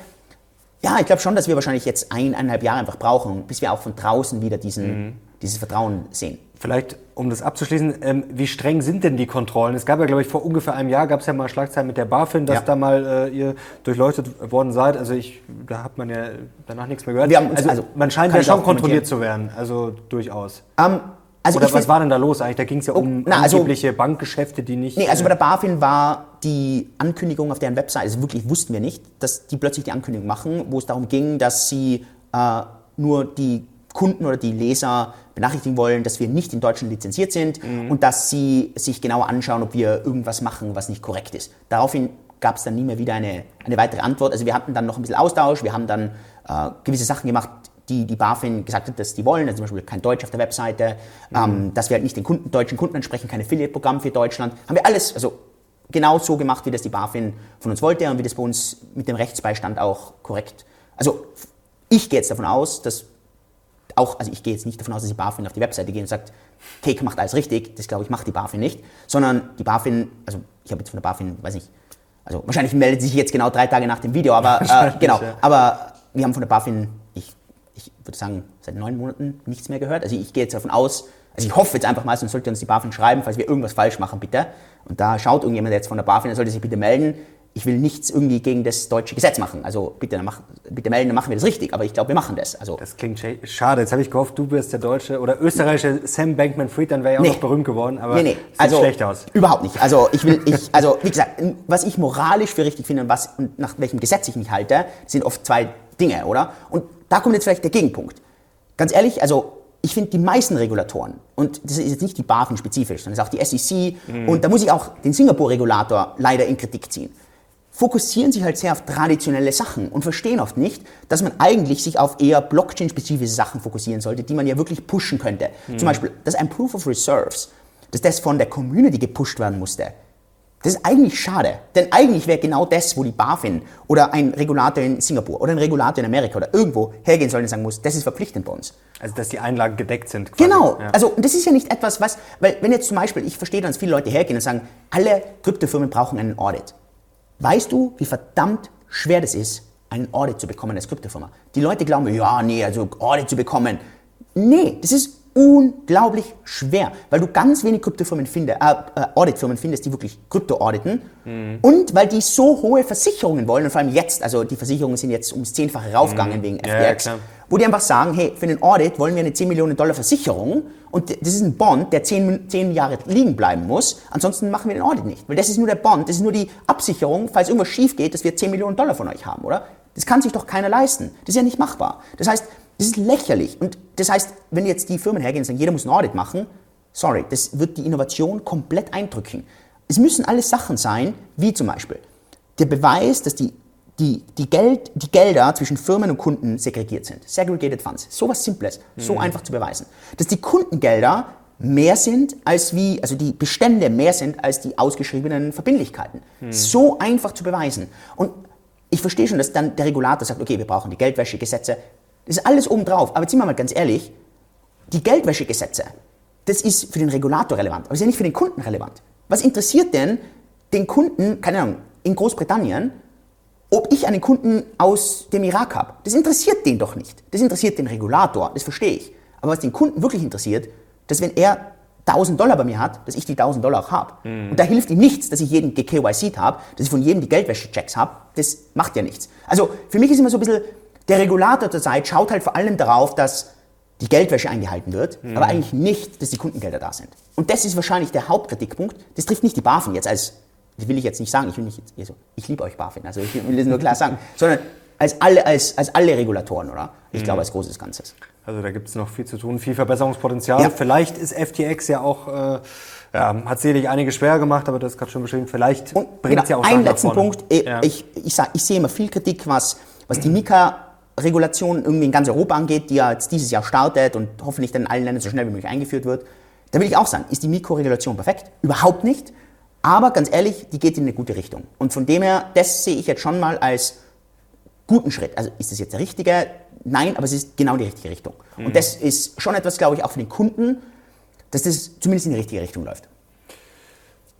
ja, ich glaube schon, dass wir wahrscheinlich jetzt eineinhalb Jahre einfach brauchen, bis wir auch von draußen wieder diesen, mhm. dieses Vertrauen sehen. Vielleicht, um das abzuschließen, ähm, wie streng sind denn die Kontrollen? Es gab ja, glaube ich, vor ungefähr einem Jahr gab es ja mal Schlagzeilen mit der BaFin, dass ja. da mal äh, ihr durchleuchtet worden seid. Also ich, da hat man ja danach nichts mehr gehört. Uns, also, also, man scheint ja schon kontrolliert zu werden, also durchaus. Um, ähm, also Oder was war denn da los eigentlich? Da ging es ja oh, um na, also, angebliche Bankgeschäfte, die nicht... Nee, also bei der BaFin war die Ankündigung auf deren Website, also wirklich wussten wir nicht, dass die plötzlich die Ankündigung machen, wo es darum ging, dass sie äh, nur die Kunden oder die Leser benachrichtigen wollen, dass wir nicht in Deutschland lizenziert sind mhm. und dass sie sich genauer anschauen, ob wir irgendwas machen, was nicht korrekt ist. Daraufhin gab es dann nie mehr wieder eine, eine weitere Antwort. Also wir hatten dann noch ein bisschen Austausch, wir haben dann äh, gewisse Sachen gemacht, die die BaFin gesagt hat, dass die wollen, also zum Beispiel kein Deutsch auf der Webseite, mhm. ähm, dass wir halt nicht den Kunden, deutschen Kunden ansprechen, kein Affiliate-Programm für Deutschland. Haben wir alles, also genau so gemacht, wie das die BaFin von uns wollte und wie das bei uns mit dem Rechtsbeistand auch korrekt. Also ich gehe jetzt davon aus, dass auch, also ich gehe jetzt nicht davon aus, dass die BaFin auf die Webseite geht und sagt, Cake macht alles richtig, das glaube ich macht die BaFin nicht, sondern die BaFin, also ich habe jetzt von der BaFin, weiß nicht, also wahrscheinlich meldet sich jetzt genau drei Tage nach dem Video, aber äh, genau, ja. aber wir haben von der BaFin würde sagen, seit neun Monaten nichts mehr gehört. Also ich gehe jetzt davon aus, also ich hoffe jetzt einfach mal, sonst sollte uns die BaFin schreiben, falls wir irgendwas falsch machen, bitte. Und da schaut irgendjemand jetzt von der BaFin, dann sollte sich bitte melden. ich will nichts irgendwie gegen das deutsche Gesetz machen. Also bitte, mach, bitte melden, dann machen wir das richtig. Aber ich glaube, wir machen das. Also das klingt schade. Jetzt habe ich gehofft, du bist der Deutsche oder österreichische Sam Bankman-Fried, dann wäre ich auch nee. noch berühmt geworden. Aber nee, nee. sieht also, schlecht aus. Überhaupt nicht. Also ich will, ich, also wie gesagt, was ich moralisch für richtig finde und was und nach welchem Gesetz ich mich halte, sind oft zwei Dinge, oder? Und da kommt jetzt vielleicht der Gegenpunkt. Ganz ehrlich, also ich finde die meisten Regulatoren, und das ist jetzt nicht die BaFin spezifisch, sondern es ist auch die SEC, mhm. und da muss ich auch den Singapur-Regulator leider in Kritik ziehen fokussieren sich halt sehr auf traditionelle Sachen und verstehen oft nicht, dass man eigentlich sich auf eher Blockchain-spezifische Sachen fokussieren sollte, die man ja wirklich pushen könnte. Mhm. Zum Beispiel, dass ein Proof of Reserves, dass das von der Community gepusht werden musste. Das ist eigentlich schade, denn eigentlich wäre genau das, wo die BaFin oder ein Regulator in Singapur oder ein Regulator in Amerika oder irgendwo hergehen soll und sagen muss, das ist verpflichtend bei uns. Also, dass die Einlagen gedeckt sind. Quasi. Genau. Ja. Also, das ist ja nicht etwas, was, weil wenn jetzt zum Beispiel, ich verstehe, dass viele Leute hergehen und sagen, alle Kryptofirmen brauchen einen Audit. Weißt du, wie verdammt schwer das ist, einen Audit zu bekommen als Kryptofirma? Die Leute glauben, ja, nee, also Audit zu bekommen. Nee, das ist unglaublich schwer, weil du ganz wenig Kryptofirmen findest, äh, äh, Auditfirmen findest, die wirklich Krypto auditen mhm. und weil die so hohe Versicherungen wollen und vor allem jetzt, also die Versicherungen sind jetzt ums Zehnfache raufgegangen mhm. wegen FTX, ja, wo die einfach sagen, hey, für den Audit wollen wir eine 10 Millionen Dollar Versicherung und das ist ein Bond, der 10, 10 Jahre liegen bleiben muss, ansonsten machen wir den Audit nicht, weil das ist nur der Bond, das ist nur die Absicherung, falls irgendwas schief geht, dass wir 10 Millionen Dollar von euch haben, oder? Das kann sich doch keiner leisten. Das ist ja nicht machbar. Das heißt, das ist lächerlich. Und das heißt, wenn jetzt die Firmen hergehen und sagen, jeder muss ein Audit machen, sorry, das wird die Innovation komplett eindrücken. Es müssen alles Sachen sein, wie zum Beispiel der Beweis, dass die, die, die, Geld, die Gelder zwischen Firmen und Kunden segregiert sind. Segregated Funds. So was Simples, so mhm. einfach zu beweisen. Dass die Kundengelder mehr sind als wie, also die Bestände mehr sind als die ausgeschriebenen Verbindlichkeiten. Mhm. So einfach zu beweisen. Und ich verstehe schon, dass dann der Regulator sagt, okay, wir brauchen die Geldwäschegesetze, das ist alles obendrauf. Aber jetzt sind wir mal ganz ehrlich, die Geldwäschegesetze, das ist für den Regulator relevant, aber ist ja nicht für den Kunden relevant. Was interessiert denn den Kunden, keine Ahnung, in Großbritannien, ob ich einen Kunden aus dem Irak habe? Das interessiert den doch nicht. Das interessiert den Regulator, das verstehe ich. Aber was den Kunden wirklich interessiert, dass wenn er 1000 Dollar bei mir hat, dass ich die 1000 Dollar auch habe. Mhm. Und da hilft ihm nichts, dass ich jeden gekyc habe, dass ich von jedem die Geldwäsche-Checks habe. Das macht ja nichts. Also für mich ist immer so ein bisschen, der Regulator zurzeit schaut halt vor allem darauf, dass die Geldwäsche eingehalten wird, mhm. aber eigentlich nicht, dass die Kundengelder da sind. Und das ist wahrscheinlich der Hauptkritikpunkt. Das trifft nicht die BaFin jetzt als, das will ich jetzt nicht sagen, ich will nicht, also, ich liebe euch BaFin, also ich will das nur klar sagen, sondern als alle, als, als alle Regulatoren, oder? Ich mhm. glaube, als großes Ganzes. Also da gibt es noch viel zu tun, viel Verbesserungspotenzial. Ja. Vielleicht ist FTX ja auch, äh, ja, hat sicherlich einige schwer gemacht, aber das ist gerade schon beschrieben. Vielleicht bringt es genau, ja auch Einen letzten Punkt, ich, ja. ich, ich, sag, ich sehe immer viel Kritik, was, was die Mika Regulation irgendwie in ganz Europa angeht, die ja jetzt dieses Jahr startet und hoffentlich dann in allen Ländern so schnell wie möglich eingeführt wird, da will ich auch sagen, ist die Mikroregulation perfekt? Überhaupt nicht. Aber ganz ehrlich, die geht in eine gute Richtung. Und von dem her, das sehe ich jetzt schon mal als guten Schritt. Also ist das jetzt der richtige? Nein, aber es ist genau die richtige Richtung. Mhm. Und das ist schon etwas, glaube ich, auch für den Kunden, dass das zumindest in die richtige Richtung läuft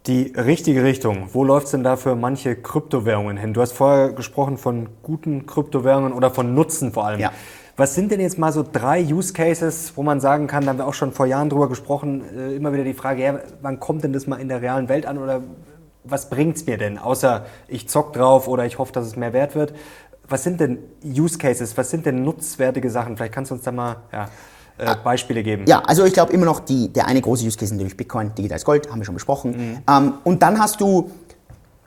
die richtige Richtung. Wo läuft es denn da für manche Kryptowährungen hin? Du hast vorher gesprochen von guten Kryptowährungen oder von Nutzen vor allem. Ja. Was sind denn jetzt mal so drei Use Cases, wo man sagen kann, da haben wir auch schon vor Jahren drüber gesprochen, äh, immer wieder die Frage, ja, wann kommt denn das mal in der realen Welt an oder was bringt es mir denn? Außer ich zock drauf oder ich hoffe, dass es mehr wert wird. Was sind denn Use Cases? Was sind denn nutzwertige Sachen? Vielleicht kannst du uns da mal ja, äh, Beispiele geben? Ja, also ich glaube immer noch, die, der eine große Use Case ist natürlich Bitcoin, digitales Gold, haben wir schon besprochen. Mhm. Ähm, und dann hast du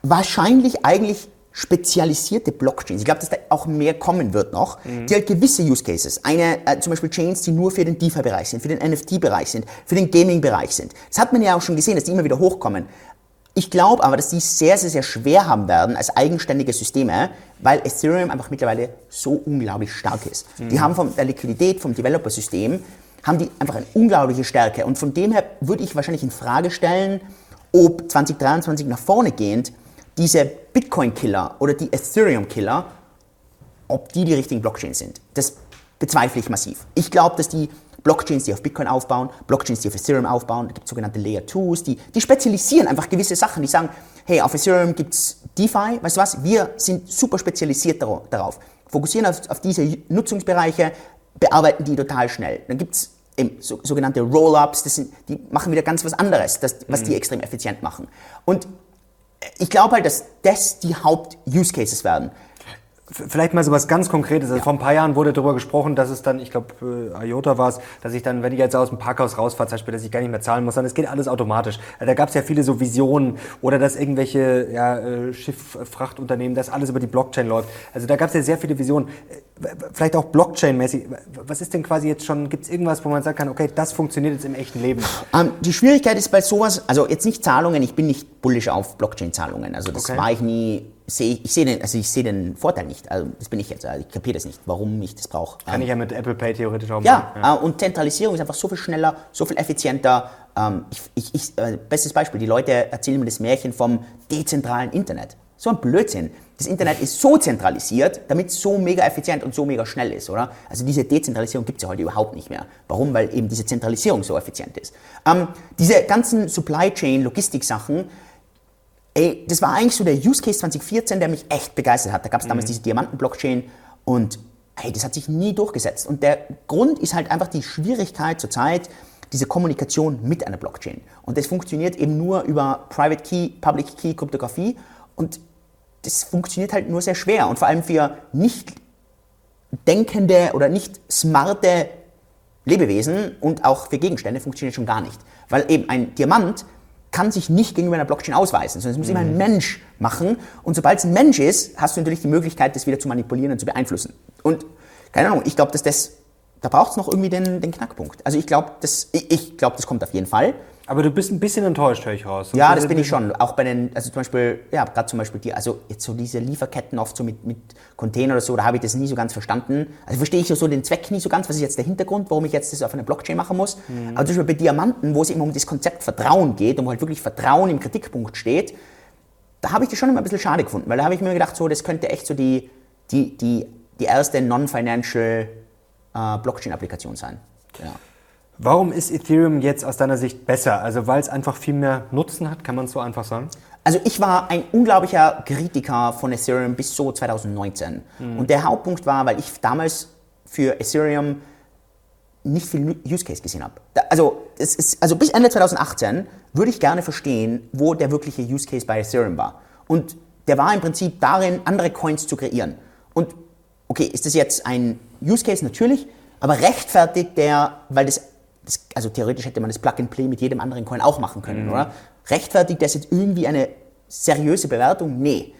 wahrscheinlich eigentlich spezialisierte Blockchains. Ich glaube, dass da auch mehr kommen wird noch, mhm. die halt gewisse Use Cases, eine, äh, zum Beispiel Chains, die nur für den DeFi-Bereich sind, für den NFT-Bereich sind, für den Gaming-Bereich sind. Das hat man ja auch schon gesehen, dass die immer wieder hochkommen. Ich glaube aber, dass die sehr, sehr, sehr schwer haben werden als eigenständige Systeme, weil Ethereum einfach mittlerweile so unglaublich stark ist. Mhm. Die haben von der Liquidität, vom Developer-System, haben die einfach eine unglaubliche Stärke. Und von dem her würde ich wahrscheinlich in Frage stellen, ob 2023 nach vorne gehend diese Bitcoin-Killer oder die Ethereum-Killer, ob die die richtigen Blockchains sind. Das bezweifle ich massiv. Ich glaube, dass die Blockchains, die auf Bitcoin aufbauen, Blockchains, die auf Ethereum aufbauen. Da gibt es sogenannte Layer 2s, die, die spezialisieren einfach gewisse Sachen. Die sagen, hey, auf Ethereum gibt es DeFi, weißt du was, wir sind super spezialisiert darauf. Fokussieren auf, auf diese Nutzungsbereiche, bearbeiten die total schnell. Dann gibt es so, sogenannte Roll-Ups, die machen wieder ganz was anderes, das, was mhm. die extrem effizient machen. Und ich glaube halt, dass das die Haupt-Use Cases werden. Vielleicht mal so was ganz Konkretes. Also ja. Vor ein paar Jahren wurde darüber gesprochen, dass es dann, ich glaube, äh, IOTA war es, dass ich dann, wenn ich jetzt aus dem Parkhaus rausfahre, zum Beispiel, dass ich gar nicht mehr zahlen muss, sondern es geht alles automatisch. Also da gab es ja viele so Visionen oder dass irgendwelche ja, äh, Schifffrachtunternehmen, dass alles über die Blockchain läuft. Also da gab es ja sehr viele Visionen. Äh, vielleicht auch Blockchain-mäßig. Was ist denn quasi jetzt schon, gibt es irgendwas, wo man sagen kann, okay, das funktioniert jetzt im echten Leben? Ähm, die Schwierigkeit ist bei sowas, also jetzt nicht Zahlungen, ich bin nicht bullisch auf Blockchain-Zahlungen. Also das okay. war ich nie sehe ich, sehe den, also ich sehe den Vorteil nicht. Also das bin ich jetzt. Also ich kapiere das nicht, warum ich das brauche. Kann ähm, ich ja mit Apple Pay theoretisch auch machen. Ja, äh, und Zentralisierung ist einfach so viel schneller, so viel effizienter. Ähm, ich, ich, äh, bestes Beispiel, die Leute erzählen mir das Märchen vom dezentralen Internet. So ein Blödsinn. Das Internet ist so zentralisiert, damit es so mega effizient und so mega schnell ist, oder? Also diese Dezentralisierung gibt es ja heute überhaupt nicht mehr. Warum? Weil eben diese Zentralisierung so effizient ist. Ähm, diese ganzen Supply Chain, Logistik-Sachen, ey, das war eigentlich so der Use Case 2014, der mich echt begeistert hat. Da gab es damals mhm. diese Diamanten-Blockchain und ey, das hat sich nie durchgesetzt. Und der Grund ist halt einfach die Schwierigkeit zurzeit, diese Kommunikation mit einer Blockchain. Und das funktioniert eben nur über Private Key, Public Key Kryptographie und das funktioniert halt nur sehr schwer und vor allem für nicht denkende oder nicht smarte Lebewesen und auch für Gegenstände funktioniert schon gar nicht. Weil eben ein Diamant kann sich nicht gegenüber einer Blockchain ausweisen, sondern es muss mhm. immer ein mhm. Mensch machen. Und sobald es ein Mensch ist, hast du natürlich die Möglichkeit, das wieder zu manipulieren und zu beeinflussen. Und keine Ahnung, ich glaube, dass das, da braucht es noch irgendwie den, den Knackpunkt. Also ich glaube, das, ich, ich glaube, das kommt auf jeden Fall. Aber du bist ein bisschen enttäuscht, höre ich raus. Ja, das bin ich schon. Auch bei den, also zum Beispiel, ja, gerade zum Beispiel die, also jetzt so diese Lieferketten oft so mit, mit Container oder so, da habe ich das nie so ganz verstanden. Also verstehe ich so den Zweck nie so ganz, was ist jetzt der Hintergrund, warum ich jetzt das auf einer Blockchain machen muss. Mhm. Aber zum Beispiel bei Diamanten, wo es eben um das Konzept Vertrauen geht und wo halt wirklich Vertrauen im Kritikpunkt steht, da habe ich das schon immer ein bisschen schade gefunden, weil da habe ich mir gedacht, so, das könnte echt so die, die, die, die erste non-financial äh, Blockchain-Applikation sein. Ja. Warum ist Ethereum jetzt aus deiner Sicht besser? Also weil es einfach viel mehr Nutzen hat, kann man es so einfach sagen? Also ich war ein unglaublicher Kritiker von Ethereum bis so 2019. Mhm. Und der Hauptpunkt war, weil ich damals für Ethereum nicht viel Use Case gesehen habe. Also, ist, also bis Ende 2018 würde ich gerne verstehen, wo der wirkliche Use Case bei Ethereum war. Und der war im Prinzip darin, andere Coins zu kreieren. Und okay, ist das jetzt ein Use Case? Natürlich. Aber rechtfertigt der, weil das das, also theoretisch hätte man das Plug-and-Play mit jedem anderen Coin auch machen können, mhm. oder? Rechtfertigt das jetzt irgendwie eine seriöse Bewertung? Nee.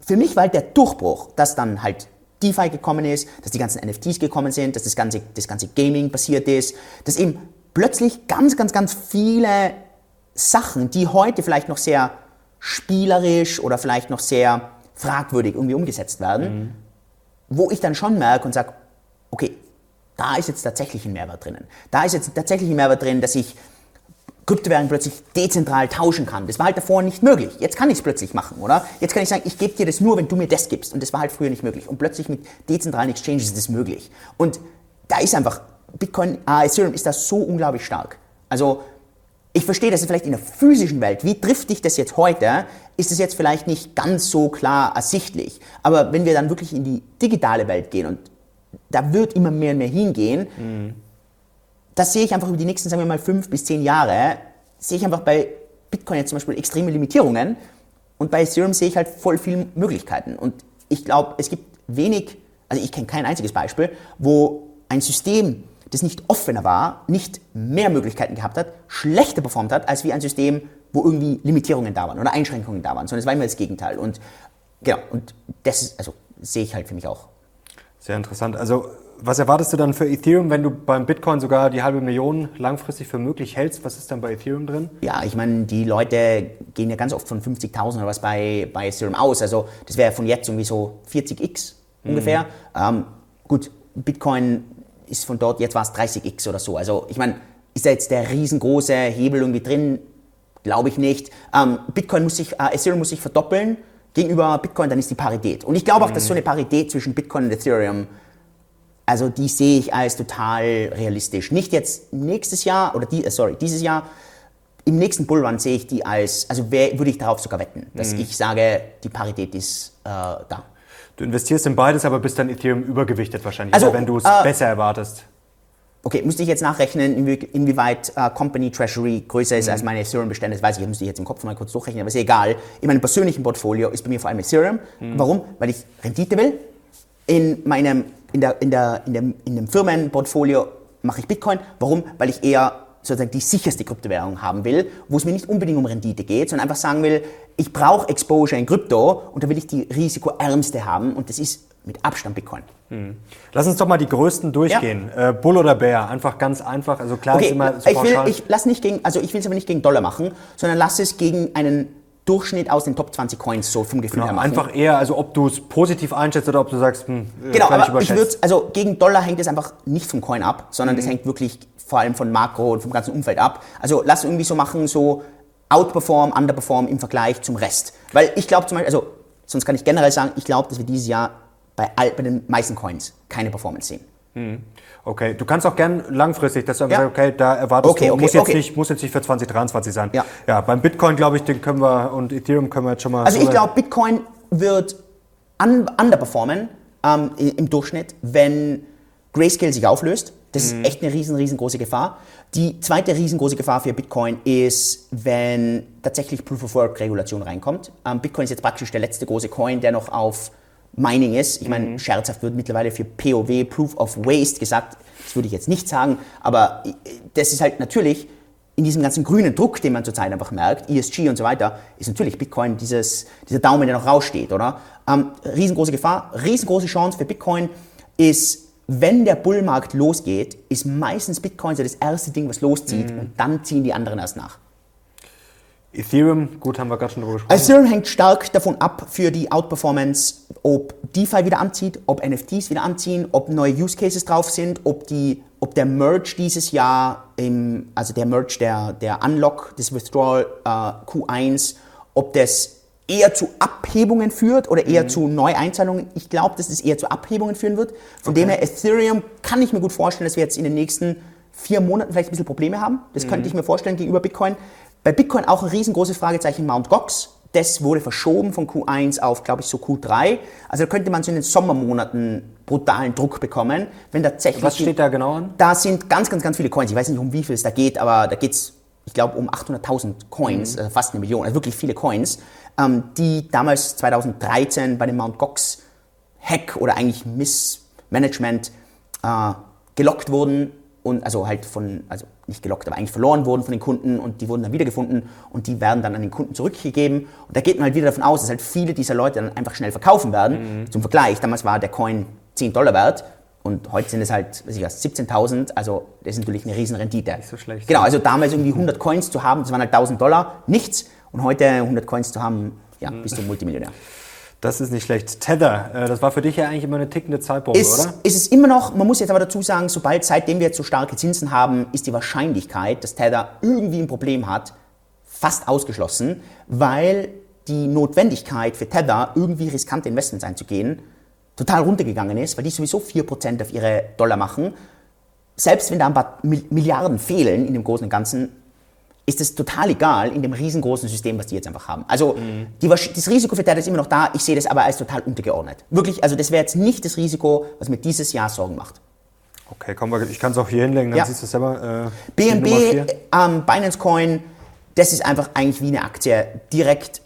Für mich war halt der Durchbruch, dass dann halt DeFi gekommen ist, dass die ganzen NFTs gekommen sind, dass das ganze, das ganze Gaming passiert ist, dass eben plötzlich ganz, ganz, ganz viele Sachen, die heute vielleicht noch sehr spielerisch oder vielleicht noch sehr fragwürdig irgendwie umgesetzt werden, mhm. wo ich dann schon merke und sage, okay, da ist jetzt tatsächlich ein Mehrwert drinnen. Da ist jetzt tatsächlich ein Mehrwert drin, dass ich Kryptowährungen plötzlich dezentral tauschen kann. Das war halt davor nicht möglich. Jetzt kann ich es plötzlich machen, oder? Jetzt kann ich sagen, ich gebe dir das nur, wenn du mir das gibst. Und das war halt früher nicht möglich. Und plötzlich mit dezentralen Exchanges ist das möglich. Und da ist einfach, Bitcoin, äh, Ethereum ist da so unglaublich stark. Also, ich verstehe das vielleicht in der physischen Welt. Wie trifft dich das jetzt heute? Ist es jetzt vielleicht nicht ganz so klar ersichtlich. Aber wenn wir dann wirklich in die digitale Welt gehen und da wird immer mehr und mehr hingehen. Mhm. Das sehe ich einfach über die nächsten, sagen wir mal, fünf bis zehn Jahre, sehe ich einfach bei Bitcoin jetzt zum Beispiel extreme Limitierungen und bei Ethereum sehe ich halt voll viele Möglichkeiten. Und ich glaube, es gibt wenig, also ich kenne kein einziges Beispiel, wo ein System, das nicht offener war, nicht mehr Möglichkeiten gehabt hat, schlechter performt hat, als wie ein System, wo irgendwie Limitierungen da waren oder Einschränkungen da waren, sondern es war immer das Gegenteil. Und genau, und das ist, also sehe ich halt für mich auch. Sehr interessant. Also was erwartest du dann für Ethereum, wenn du beim Bitcoin sogar die halbe Million langfristig für möglich hältst? Was ist dann bei Ethereum drin? Ja, ich meine, die Leute gehen ja ganz oft von 50.000 oder was bei, bei Ethereum aus. Also das wäre von jetzt irgendwie so 40x ungefähr. Mhm. Ähm, gut, Bitcoin ist von dort, jetzt war es 30x oder so. Also ich meine, ist da jetzt der riesengroße Hebel irgendwie drin? Glaube ich nicht. Ähm, Bitcoin muss sich, äh, Ethereum muss sich verdoppeln gegenüber Bitcoin, dann ist die Parität. Und ich glaube auch, dass so eine Parität zwischen Bitcoin und Ethereum, also die sehe ich als total realistisch. Nicht jetzt nächstes Jahr oder die, äh, sorry, dieses Jahr. Im nächsten Bullrun sehe ich die als, also wär, würde ich darauf sogar wetten, dass mhm. ich sage, die Parität ist äh, da. Du investierst in beides, aber bist dann Ethereum übergewichtet wahrscheinlich, also, wenn du es äh, besser erwartest. Okay, müsste ich jetzt nachrechnen, inwie, inwieweit äh, Company Treasury größer ist mhm. als meine Ethereum-Bestände, das weiß ich, müsste ich jetzt im Kopf mal kurz durchrechnen, aber ist egal. In meinem persönlichen Portfolio ist bei mir vor allem Ethereum. Mhm. Warum? Weil ich Rendite will. In meinem, in der, in der, in dem, in dem Firmenportfolio mache ich Bitcoin. Warum? Weil ich eher sozusagen die sicherste Kryptowährung haben will, wo es mir nicht unbedingt um Rendite geht, sondern einfach sagen will, ich brauche Exposure in Krypto und da will ich die risikoärmste haben und das ist mit Abstand Bitcoin. Hm. Lass uns doch mal die größten durchgehen. Ja. Äh, Bull oder Bär? Einfach ganz einfach. Also klar okay, ist immer so ich will, ich lass nicht gegen, also ich will es aber nicht gegen Dollar machen, sondern lass es gegen einen Durchschnitt aus den Top 20 Coins so vom Gefühl genau, her machen. Einfach eher, also ob du es positiv einschätzt oder ob du sagst, hm, äh, genau, aber ich würde, also gegen Dollar hängt es einfach nicht vom Coin ab, sondern mhm. das hängt wirklich vor allem von Makro und vom ganzen Umfeld ab. Also lass irgendwie so machen, so outperform, underperform im Vergleich zum Rest. Weil ich glaube zum Beispiel, also sonst kann ich generell sagen, ich glaube, dass wir dieses Jahr bei, all, bei den meisten Coins keine Performance sehen. Mhm. Okay, du kannst auch gern langfristig, dass du ja. sagst, okay, da erwartest okay, du, okay, muss, jetzt okay. nicht, muss jetzt nicht für 2023 sein. Ja, ja beim Bitcoin, glaube ich, den können wir und Ethereum können wir jetzt schon mal. Also ich glaube, Bitcoin wird un underperformen ähm, im Durchschnitt, wenn Grayscale sich auflöst. Das mhm. ist echt eine riesen, riesengroße Gefahr. Die zweite riesengroße Gefahr für Bitcoin ist, wenn tatsächlich Proof of Work Regulation reinkommt. Ähm, Bitcoin ist jetzt praktisch der letzte große Coin, der noch auf Mining ist. Ich meine, mhm. scherzhaft wird mittlerweile für POW, Proof of Waste gesagt. Das würde ich jetzt nicht sagen, aber äh, das ist halt natürlich in diesem ganzen grünen Druck, den man zurzeit einfach merkt, ESG und so weiter, ist natürlich Bitcoin dieses, dieser Daumen, der noch raussteht, oder? Ähm, riesengroße Gefahr, riesengroße Chance für Bitcoin ist wenn der Bullmarkt losgeht, ist meistens Bitcoin so das erste Ding, was loszieht mhm. und dann ziehen die anderen erst nach. Ethereum, gut, haben wir gerade schon darüber gesprochen. Ethereum hängt stark davon ab für die Outperformance, ob DeFi wieder anzieht, ob NFTs wieder anziehen, ob neue Use Cases drauf sind, ob, die, ob der Merge dieses Jahr, im, also der Merge, der, der Unlock, das Withdrawal äh, Q1, ob das eher zu Abhebungen führt oder eher mhm. zu Neueinzahlungen. Ich glaube, dass es eher zu Abhebungen führen wird. Von okay. dem her, Ethereum kann ich mir gut vorstellen, dass wir jetzt in den nächsten vier Monaten vielleicht ein bisschen Probleme haben. Das mhm. könnte ich mir vorstellen gegenüber Bitcoin. Bei Bitcoin auch ein riesengroßes Fragezeichen Mt. Gox. Das wurde verschoben von Q1 auf, glaube ich, so Q3. Also da könnte man so in den Sommermonaten brutalen Druck bekommen, wenn tatsächlich... Was steht da genau an? Da sind ganz, ganz, ganz viele Coins. Ich weiß nicht, um wie viel es da geht, aber da geht es, ich glaube, um 800.000 Coins, mhm. also fast eine Million, also wirklich viele Coins ähm, die damals 2013 bei dem Mt. Gox Hack oder eigentlich Missmanagement äh, gelockt wurden und also halt von, also nicht gelockt, aber eigentlich verloren wurden von den Kunden und die wurden dann wiedergefunden und die werden dann an den Kunden zurückgegeben. Und da geht man halt wieder davon aus, dass halt viele dieser Leute dann einfach schnell verkaufen werden. Mhm. Zum Vergleich, damals war der Coin 10 Dollar wert und heute sind es halt, weiß ich was, 17.000, also das ist natürlich eine riesen Rendite. Nicht so schlecht. Genau, also damals irgendwie 100 Coins zu haben, das waren halt 1000 Dollar, nichts. Und heute 100 Coins zu haben, ja, bist du Multimillionär. Das ist nicht schlecht. Tether, äh, das war für dich ja eigentlich immer eine tickende Zeitbombe, ist, oder? Ist es immer noch, man muss jetzt aber dazu sagen, sobald, seitdem wir jetzt so starke Zinsen haben, ist die Wahrscheinlichkeit, dass Tether irgendwie ein Problem hat, fast ausgeschlossen, weil die Notwendigkeit für Tether, irgendwie riskante Investments einzugehen, total runtergegangen ist, weil die sowieso 4% auf ihre Dollar machen. Selbst wenn da ein paar Milliarden fehlen in dem Großen und Ganzen, ist es total egal in dem riesengroßen System, was die jetzt einfach haben. Also mhm. die, das Risiko für Tether ist immer noch da, ich sehe das aber als total untergeordnet. Wirklich, also das wäre jetzt nicht das Risiko, was mir dieses Jahr Sorgen macht. Okay, komm, ich kann es auch hier hinlegen, dann ja. siehst du es selber. Äh, BNB, ähm, Binance Coin, das ist einfach eigentlich wie eine Aktie, direkt,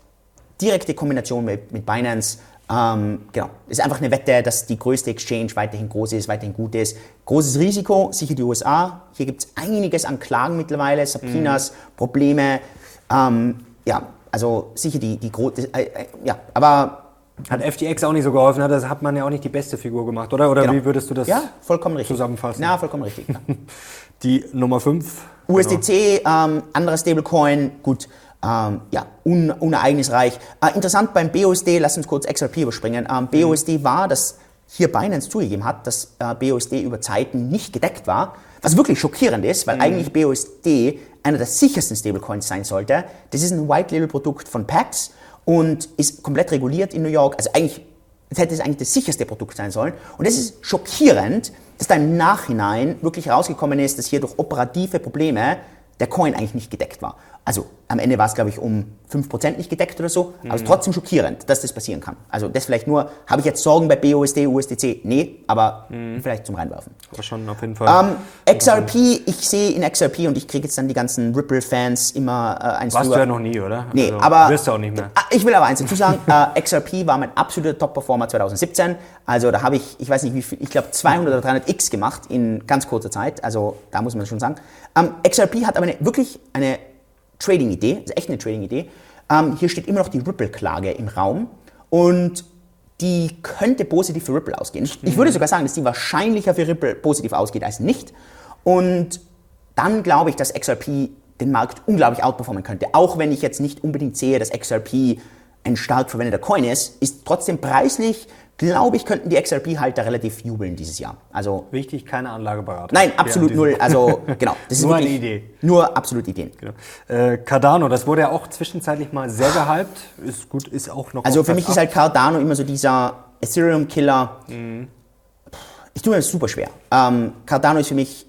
direkte Kombination mit, mit Binance. Ähm, genau. Es ist einfach eine Wette, dass die größte Exchange weiterhin groß ist, weiterhin gut ist. Großes Risiko, sicher die USA. Hier gibt es einiges an Klagen mittlerweile, Subpoenas, mhm. Probleme. Ähm, ja, also sicher die, die große, äh, äh, ja, aber hat FTX auch nicht so geholfen, hat, das hat man ja auch nicht die beste Figur gemacht, oder? Oder genau. wie würdest du das ja, vollkommen richtig. zusammenfassen? Ja, vollkommen richtig. Ja. Die Nummer 5. USDC, genau. ähm, anderer Stablecoin, gut, ähm, ja, un, unereignisreich. Äh, interessant beim BUSD, lass uns kurz XRP überspringen. Ähm, BUSD mhm. war, dass hier Binance zugegeben hat, dass äh, BUSD über Zeiten nicht gedeckt war, was wirklich schockierend ist, weil mhm. eigentlich BUSD einer der sichersten Stablecoins sein sollte. Das ist ein White-Label-Produkt von Pax und ist komplett reguliert in New York. Also eigentlich das hätte es eigentlich das sicherste Produkt sein sollen. Und es ist schockierend, dass da im Nachhinein wirklich rausgekommen ist, dass hier durch operative Probleme der Coin eigentlich nicht gedeckt war. Also am Ende war es, glaube ich, um 5% nicht gedeckt oder so, aber es ist trotzdem schockierend, dass das passieren kann. Also das vielleicht nur, habe ich jetzt Sorgen bei BUSD, USDC? Nee, aber mhm. vielleicht zum Reinwerfen. Aber schon auf jeden Fall. Ähm, XRP, ich sehe in XRP und ich kriege jetzt dann die ganzen Ripple-Fans immer äh, eins Warst drüber. du ja noch nie, oder? Nee, also, aber... Wirst du auch nicht mehr. Äh, ich will aber eins dazu sagen, äh, XRP war mein absoluter Top-Performer 2017. Also da habe ich, ich weiß nicht wie viel, ich glaube 200 oder 300 X gemacht in ganz kurzer Zeit. Also da muss man schon sagen. Ähm, XRP hat aber eine, wirklich eine Trading-Idee, ist echt eine Trading-Idee. Ähm, hier steht immer noch die Ripple-Klage im Raum und die könnte positiv für Ripple ausgehen. Ich würde sogar sagen, dass die wahrscheinlicher für Ripple positiv ausgeht als nicht. Und dann glaube ich, dass XRP den Markt unglaublich outperformen könnte. Auch wenn ich jetzt nicht unbedingt sehe, dass XRP ein stark verwendeter Coin ist, ist trotzdem preislich glaube ich, könnten die XRP-Halter relativ jubeln dieses Jahr. Also Wichtig, keine Anlageberatung. Nein, absolut null. Also genau, das ist nur eine Idee. Nur absolut Ideen. Genau. Äh, Cardano, das wurde ja auch zwischenzeitlich mal sehr gehypt. Ist gut, ist auch noch. Also für mich 8. ist halt Cardano immer so dieser Ethereum-Killer. Mhm. Ich tue mir das super schwer. Ähm, Cardano ist für mich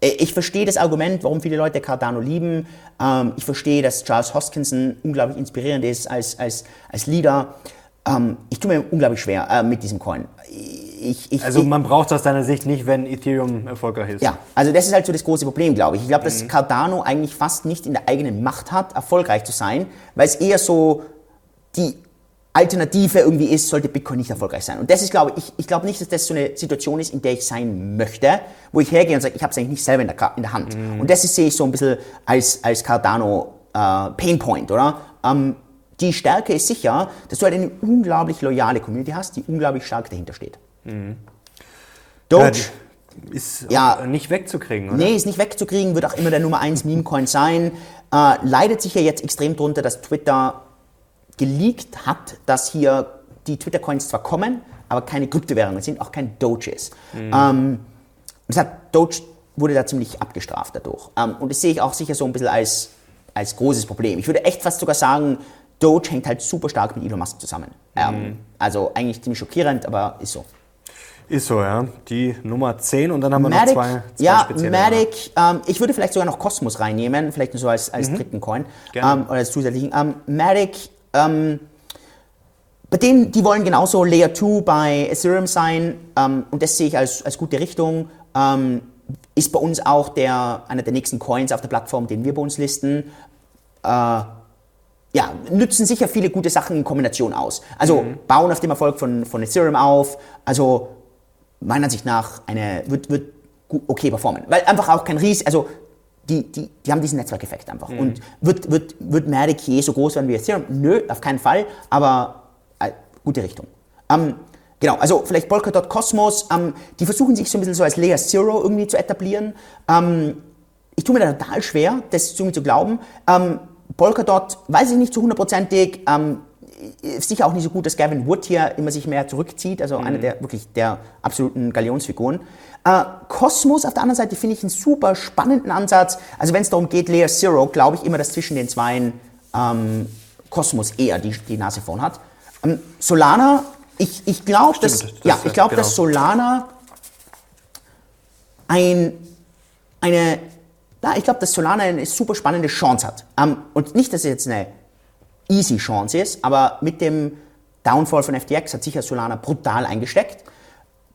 äh, ich verstehe das Argument, warum viele Leute Cardano lieben. Ähm, ich verstehe, dass Charles Hoskinson unglaublich inspirierend ist als, als, als Leader. Ähm, ich tue mir unglaublich schwer äh, mit diesem Coin. Ich, ich, also man braucht es aus deiner Sicht nicht, wenn Ethereum erfolgreich ist. Ja, also das ist halt so das große Problem, glaube ich. Ich glaube, dass mhm. Cardano eigentlich fast nicht in der eigenen Macht hat, erfolgreich zu sein, weil es eher so die Alternative irgendwie ist, sollte Bitcoin nicht erfolgreich sein. Und das ist, glaube ich, ich glaube nicht, dass das so eine Situation ist, in der ich sein möchte, wo ich hergehe und sage, ich habe es eigentlich nicht selber in der, in der Hand. Mhm. Und das ist, sehe ich so ein bisschen als, als Cardano äh, Painpoint, oder? Ähm, die Stärke ist sicher, dass du halt eine unglaublich loyale Community hast, die unglaublich stark dahinter steht. Mhm. Doge ja, ist ja, nicht wegzukriegen, oder? Nee, ist nicht wegzukriegen, wird auch immer der Nummer 1 Meme-Coin sein. Äh, leidet sich ja jetzt extrem drunter, dass Twitter geleakt hat, dass hier die Twitter-Coins zwar kommen, aber keine Kryptowährungen sind, auch kein Doge ist. Mhm. Ähm, das hat, Doge wurde da ziemlich abgestraft dadurch. Ähm, und das sehe ich auch sicher so ein bisschen als, als großes Problem. Ich würde echt fast sogar sagen, Doge hängt halt super stark mit Elon Musk zusammen. Mhm. Ähm, also eigentlich ziemlich schockierend, aber ist so. Ist so, ja. Die Nummer 10 und dann haben wir Matic, noch zwei, zwei Ja, Matic, ähm, ich würde vielleicht sogar noch Cosmos reinnehmen, vielleicht nur so als, als mhm. dritten Coin ähm, oder als zusätzlichen. Ähm, Matic, ähm, bei denen, die wollen genauso Layer 2 bei Ethereum sein ähm, und das sehe ich als, als gute Richtung. Ähm, ist bei uns auch der, einer der nächsten Coins auf der Plattform, den wir bei uns listen. Äh, ja, nützen sicher viele gute Sachen in Kombination aus. Also mhm. bauen auf dem Erfolg von, von Ethereum auf. Also meiner Ansicht nach eine, wird, wird okay performen. Weil einfach auch kein Ries, also die, die, die haben diesen Netzwerkeffekt einfach. Mhm. Und wird, wird, wird Matic je so groß werden wie Ethereum? Nö, auf keinen Fall, aber äh, gute Richtung. Ähm, genau, also vielleicht Polkadot ähm, die versuchen sich so ein bisschen so als Layer Zero irgendwie zu etablieren. Ähm, ich tue mir da total schwer, das irgendwie zu glauben. Ähm, Polkadot weiß ich nicht zu hundertprozentig. Ähm, sicher auch nicht so gut, dass Gavin Wood hier immer sich mehr zurückzieht, also mhm. einer der wirklich der absoluten Galionsfiguren. Äh, Cosmos auf der anderen Seite finde ich einen super spannenden Ansatz. Also wenn es darum geht, Layer Zero, glaube ich immer, dass zwischen den zwei ähm, Cosmos eher die, die Nase vorn hat. Ähm, Solana, ich, ich glaube, dass, das, ja, ich glaub, genau. dass Solana ein, eine ja, ich glaube, dass Solana eine super spannende Chance hat. Um, ähm, und nicht, dass es jetzt eine easy Chance ist, aber mit dem Downfall von FTX hat sicher Solana brutal eingesteckt.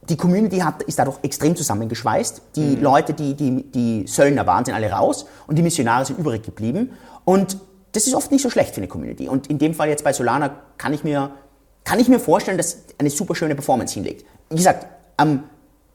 Die Community hat, ist dadurch extrem zusammengeschweißt. Die mhm. Leute, die, die, die Söldner waren, sind alle raus und die Missionare sind übrig geblieben. Und das ist oft nicht so schlecht für eine Community. Und in dem Fall jetzt bei Solana kann ich mir, kann ich mir vorstellen, dass eine super schöne Performance hinlegt. Wie gesagt, ähm,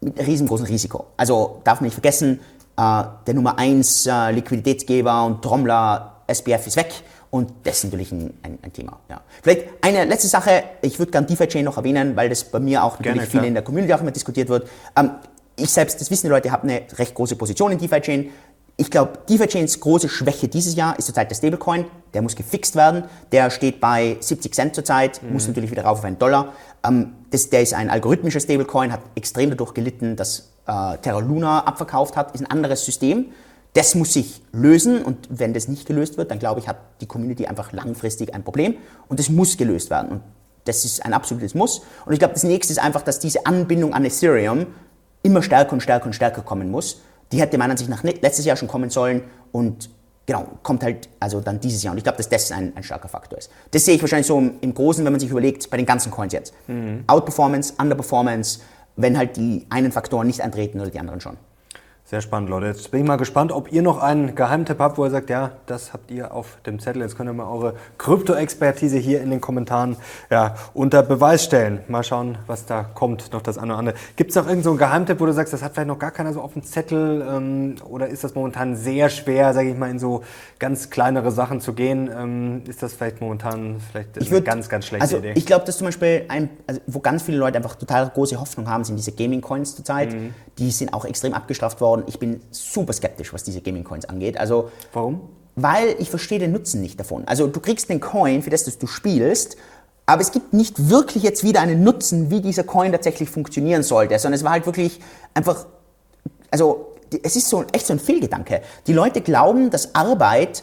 mit riesengroßem Risiko. Also darf man nicht vergessen, der Nummer 1 äh, Liquiditätsgeber und Trommler SBF ist weg und das ist natürlich ein, ein, ein Thema. Ja. Vielleicht eine letzte Sache, ich würde gerne DeFi-Chain noch erwähnen, weil das bei mir auch natürlich viel in der Community auch immer diskutiert wird. Ähm, ich selbst, das wissen die Leute, habe eine recht große Position in DeFi-Chain. Ich glaube, DeFi-Chains große Schwäche dieses Jahr ist zurzeit der Stablecoin. Der muss gefixt werden. Der steht bei 70 Cent zurzeit, mhm. muss natürlich wieder rauf auf einen Dollar. Ähm, das, der ist ein algorithmischer Stablecoin, hat extrem dadurch gelitten, dass äh, Terra Luna abverkauft hat, ist ein anderes System. Das muss sich lösen und wenn das nicht gelöst wird, dann glaube ich, hat die Community einfach langfristig ein Problem und das muss gelöst werden. Und das ist ein absolutes Muss. Und ich glaube, das nächste ist einfach, dass diese Anbindung an Ethereum immer stärker und stärker und stärker kommen muss. Die hätte meiner Ansicht nach letztes Jahr schon kommen sollen und genau, kommt halt also dann dieses Jahr. Und ich glaube, dass das ein, ein starker Faktor ist. Das sehe ich wahrscheinlich so im, im Großen, wenn man sich überlegt, bei den ganzen Coins jetzt. Mhm. Outperformance, Underperformance, wenn halt die einen Faktoren nicht eintreten oder die anderen schon. Sehr spannend, Leute. Jetzt bin ich mal gespannt, ob ihr noch einen Geheimtipp habt, wo ihr sagt, ja, das habt ihr auf dem Zettel. Jetzt könnt ihr mal eure Krypto-Expertise hier in den Kommentaren ja, unter Beweis stellen. Mal schauen, was da kommt, noch das eine oder andere. Gibt es noch irgendeinen so Geheimtipp, wo du sagst, das hat vielleicht noch gar keiner so auf dem Zettel? Ähm, oder ist das momentan sehr schwer, sage ich mal, in so ganz kleinere Sachen zu gehen? Ähm, ist das vielleicht momentan vielleicht ich würd, eine ganz, ganz schlechte also Idee? Ich glaube, dass zum Beispiel, ein, also wo ganz viele Leute einfach total große Hoffnung haben, sind diese Gaming-Coins zurzeit. Mhm. Die sind auch extrem abgestraft worden geworden. Ich bin super skeptisch, was diese Gaming Coins angeht. Also, Warum? Weil ich verstehe den Nutzen nicht davon. Also du kriegst den Coin, für das du spielst, aber es gibt nicht wirklich jetzt wieder einen Nutzen, wie dieser Coin tatsächlich funktionieren sollte, sondern es war halt wirklich einfach, also es ist so echt so ein Fehlgedanke. Die Leute glauben, dass Arbeit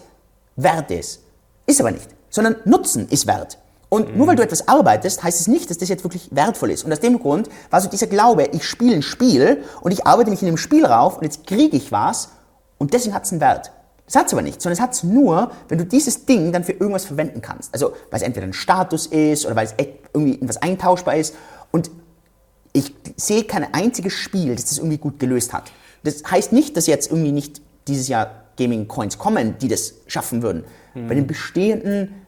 wert ist. Ist aber nicht, sondern Nutzen ist wert. Und nur weil du etwas arbeitest, heißt es nicht, dass das jetzt wirklich wertvoll ist. Und aus dem Grund war so dieser Glaube, ich spiele ein Spiel und ich arbeite mich in dem Spiel rauf und jetzt kriege ich was und deswegen hat es einen Wert. Das hat es aber nicht, sondern es hat es nur, wenn du dieses Ding dann für irgendwas verwenden kannst. Also weil es entweder ein Status ist oder weil es irgendwie etwas eintauschbar ist. Und ich sehe kein einziges Spiel, das das irgendwie gut gelöst hat. Das heißt nicht, dass jetzt irgendwie nicht dieses Jahr Gaming Coins kommen, die das schaffen würden. Mhm. Bei den bestehenden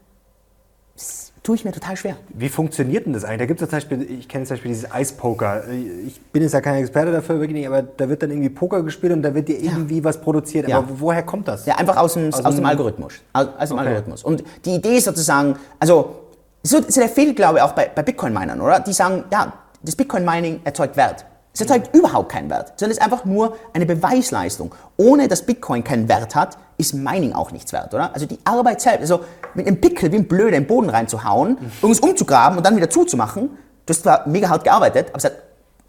tue ich mir total schwer. Wie funktioniert denn das eigentlich? Da gibt es zum Beispiel, ich kenne zum Beispiel dieses Eispoker. Ich bin jetzt ja kein Experte dafür, wirklich nicht, aber da wird dann irgendwie Poker gespielt und da wird dir irgendwie ja. was produziert. Ja. Aber woher kommt das? Ja, einfach aus dem, aus, aus dem Algorithmus. Aus, aus dem okay. Algorithmus. Und die Idee ist sozusagen, also, so, so der Fehlglaube auch bei, bei Bitcoin-Minern, oder? Die sagen, ja, das Bitcoin-Mining erzeugt Wert. Es erzeugt überhaupt keinen Wert, sondern es ist einfach nur eine Beweisleistung. Ohne dass Bitcoin keinen Wert hat, ist Mining auch nichts wert, oder? Also die Arbeit selbst, also mit einem Pickel wie ein Blöder im Boden reinzuhauen, irgendwas umzugraben und dann wieder zuzumachen, du hast zwar mega hart gearbeitet, aber es hat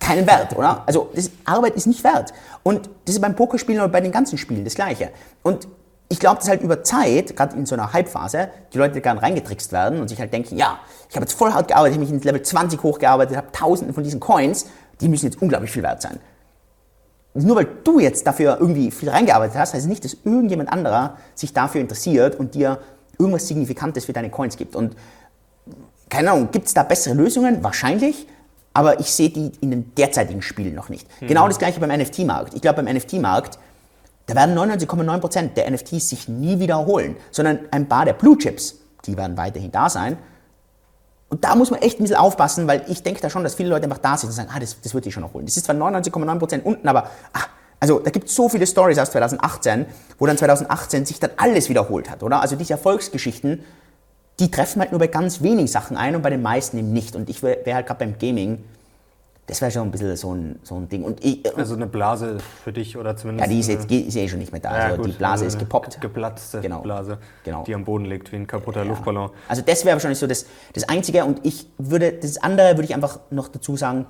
keinen Wert, oder? Also das, Arbeit ist nicht wert. Und das ist beim Pokerspielen oder bei den ganzen Spielen das Gleiche. Und ich glaube, dass halt über Zeit, gerade in so einer Hype-Phase, die Leute gerne reingetrickst werden und sich halt denken, ja, ich habe jetzt voll hart gearbeitet, ich habe mich ins Level 20 hochgearbeitet, habe tausende von diesen Coins die müssen jetzt unglaublich viel wert sein. Nur weil du jetzt dafür irgendwie viel reingearbeitet hast, heißt nicht, dass irgendjemand anderer sich dafür interessiert und dir irgendwas Signifikantes für deine Coins gibt. Und keine Ahnung, gibt es da bessere Lösungen? Wahrscheinlich, aber ich sehe die in den derzeitigen Spielen noch nicht. Mhm. Genau das gleiche beim NFT-Markt. Ich glaube, beim NFT-Markt, da werden 99,9% der NFTs sich nie wiederholen, sondern ein paar der Blue Chips, die werden weiterhin da sein. Und da muss man echt ein bisschen aufpassen, weil ich denke da schon, dass viele Leute einfach da sind und sagen, ah, das, das wird ich schon noch holen. Das ist zwar 99,9% unten, aber ach, also da gibt es so viele Stories aus 2018, wo dann 2018 sich dann alles wiederholt hat, oder? Also diese Erfolgsgeschichten, die treffen halt nur bei ganz wenigen Sachen ein und bei den meisten eben nicht. Und ich wäre wär halt gerade beim Gaming das wäre schon ein bisschen so ein, so ein Ding. Und ich, äh, also eine Blase für dich oder zumindest. Ja, die ist jetzt ist eh schon nicht mehr da. Ja, also gut, die Blase ist gepoppt. Geplatzte genau. Blase, genau. die am Boden liegt, wie ein kaputter ja. Luftballon. Also das wäre wahrscheinlich so das, das Einzige. Und ich würde, das andere würde ich einfach noch dazu sagen,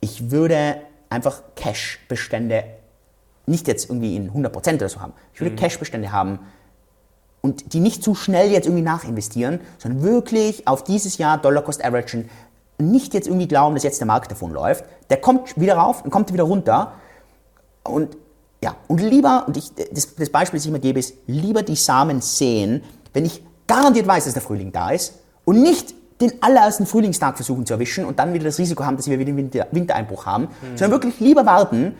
ich würde einfach Cash-Bestände nicht jetzt irgendwie in 100% oder so haben. Ich würde mhm. Cash-Bestände haben und die nicht zu schnell jetzt irgendwie nachinvestieren, sondern wirklich auf dieses Jahr Dollar Cost Averagen nicht jetzt irgendwie glauben, dass jetzt der Markt davon läuft. Der kommt wieder rauf und kommt wieder runter. Und ja, und lieber, und ich, das, das Beispiel, das ich mir gebe, ist, lieber die Samen säen, wenn ich garantiert weiß, dass der Frühling da ist und nicht den allerersten Frühlingstag versuchen zu erwischen und dann wieder das Risiko haben, dass wir wieder einen Winter, Wintereinbruch haben, mhm. sondern wirklich lieber warten,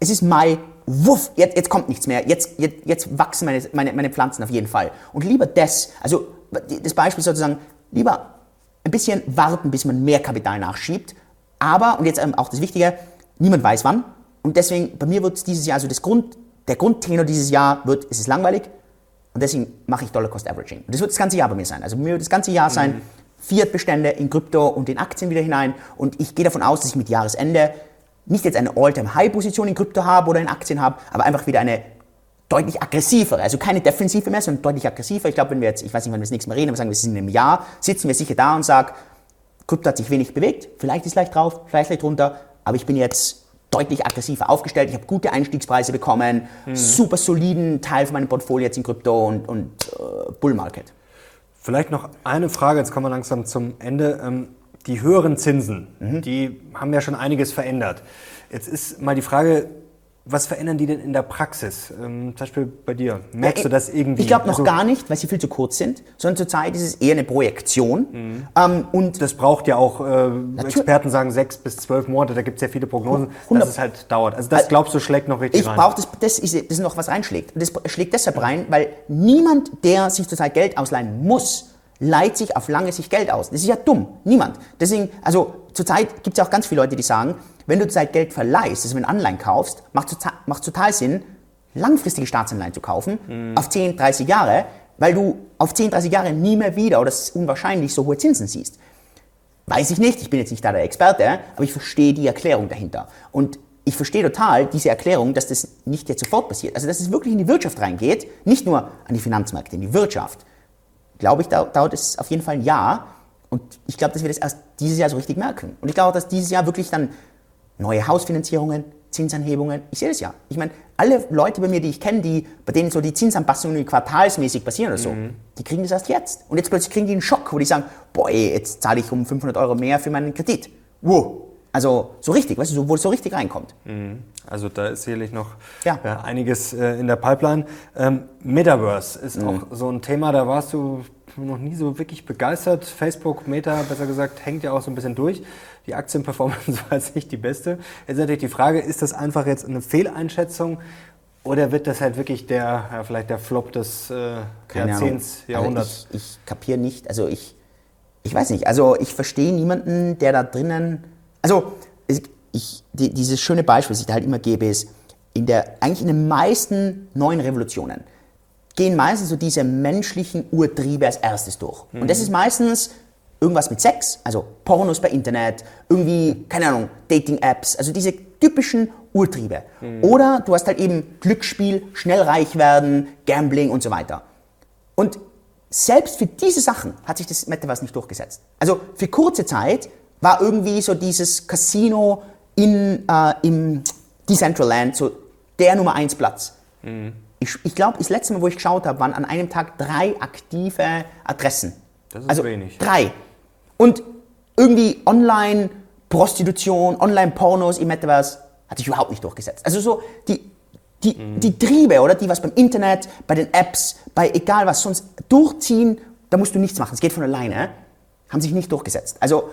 es ist Mai, wuff, jetzt, jetzt kommt nichts mehr, jetzt, jetzt, jetzt wachsen meine, meine, meine Pflanzen auf jeden Fall. Und lieber das, also das Beispiel sozusagen, lieber ein bisschen warten, bis man mehr Kapital nachschiebt. Aber, und jetzt ähm, auch das Wichtige, niemand weiß wann. Und deswegen, bei mir wird es dieses Jahr, also das Grund, der Grundtenor dieses Jahr wird, es ist langweilig. Und deswegen mache ich Dollar Cost Averaging. Und das wird das ganze Jahr bei mir sein. Also bei mir wird das ganze Jahr sein, mhm. Fiat-Bestände in Krypto und in Aktien wieder hinein. Und ich gehe davon aus, dass ich mit Jahresende nicht jetzt eine All-Time-High-Position in Krypto habe oder in Aktien habe, aber einfach wieder eine deutlich aggressivere, also keine defensive mehr, sondern deutlich aggressiver. Ich glaube, wenn wir jetzt, ich weiß nicht, wann wir das nächste Mal reden, aber sagen wir, es ist in einem Jahr, sitzen wir sicher da und sagen, Krypto hat sich wenig bewegt, vielleicht ist leicht drauf, vielleicht leicht runter, aber ich bin jetzt deutlich aggressiver aufgestellt, ich habe gute Einstiegspreise bekommen, mhm. super soliden Teil von meinem Portfolio jetzt in Krypto und, und äh, Bull Market. Vielleicht noch eine Frage, jetzt kommen wir langsam zum Ende. Ähm, die höheren Zinsen, mhm. die haben ja schon einiges verändert. Jetzt ist mal die Frage, was verändern die denn in der Praxis? Ähm, zum Beispiel bei dir. Merkst ja, du das irgendwie? Ich glaube noch also, gar nicht, weil sie viel zu kurz sind, sondern zurzeit ist es eher eine Projektion. Mhm. Ähm, und das braucht ja auch, äh, Experten sagen sechs bis zwölf Monate, da gibt es ja viele Prognosen, 100. dass es halt dauert. Also das glaubst du schlägt noch richtig ich rein? Ich brauche, das, das, ist, das noch was reinschlägt. Und das schlägt deshalb rein, weil niemand, der sich zurzeit Geld ausleihen muss, leiht sich auf lange Sicht Geld aus. Das ist ja dumm. Niemand. Deswegen, also zurzeit gibt es ja auch ganz viele Leute, die sagen, wenn du zurzeit Geld verleihst, also wenn du Anleihen kaufst, macht total, macht total Sinn, langfristige Staatsanleihen zu kaufen, mhm. auf 10, 30 Jahre, weil du auf 10, 30 Jahre nie mehr wieder oder es ist unwahrscheinlich so hohe Zinsen siehst. Weiß ich nicht, ich bin jetzt nicht da der Experte, aber ich verstehe die Erklärung dahinter. Und ich verstehe total diese Erklärung, dass das nicht jetzt sofort passiert. Also, dass es wirklich in die Wirtschaft reingeht, nicht nur an die Finanzmärkte, in die Wirtschaft. Glaube ich, dauert es auf jeden Fall ein Jahr. Und ich glaube, dass wir das erst dieses Jahr so richtig merken. Und ich glaube, dass dieses Jahr wirklich dann neue Hausfinanzierungen, Zinsanhebungen, ich sehe das ja. Ich meine, alle Leute bei mir, die ich kenne, die, bei denen so die Zinsanpassungen quartalsmäßig passieren oder so, mhm. die kriegen das erst jetzt. Und jetzt plötzlich kriegen die einen Schock, wo die sagen, boah, ey, jetzt zahle ich um 500 Euro mehr für meinen Kredit. Wow. Also so richtig, weißt du, wo es so richtig reinkommt. Mhm. Also da ist sicherlich noch ja. Ja, einiges äh, in der Pipeline. Ähm, Metaverse ist mhm. auch so ein Thema, da warst du noch nie so wirklich begeistert. Facebook, Meta, besser gesagt, hängt ja auch so ein bisschen durch. Die Aktienperformance war jetzt nicht die beste. Jetzt ist natürlich die Frage, ist das einfach jetzt eine Fehleinschätzung oder wird das halt wirklich der, ja, vielleicht der Flop des äh, Jahrzehnts, also Jahrhunderts? Also ich, ich kapiere nicht, also ich, ich weiß nicht, also ich verstehe niemanden, der da drinnen, also ich, die, dieses schöne Beispiel, das ich da halt immer gebe, ist, in der, eigentlich in den meisten neuen Revolutionen gehen meistens so diese menschlichen Urtriebe als erstes durch. Mhm. Und das ist meistens irgendwas mit Sex, also Pornos bei Internet, irgendwie, keine Ahnung, Dating-Apps, also diese typischen Urtriebe. Mhm. Oder du hast halt eben Glücksspiel, schnell reich werden, Gambling und so weiter. Und selbst für diese Sachen hat sich das Metaverse nicht durchgesetzt. Also für kurze Zeit war irgendwie so dieses Casino in, äh, im Decentraland so der Nummer 1 Platz. Mhm. Ich, ich glaube, das letzte Mal, wo ich geschaut habe, waren an einem Tag drei aktive Adressen. Das ist also wenig. Drei. Und irgendwie Online-Prostitution, Online-Pornos im Metaverse hat sich überhaupt nicht durchgesetzt. Also so die, die, mhm. die Triebe, oder die was beim Internet, bei den Apps, bei egal was sonst durchziehen, da musst du nichts machen, es geht von alleine, haben sich nicht durchgesetzt. Also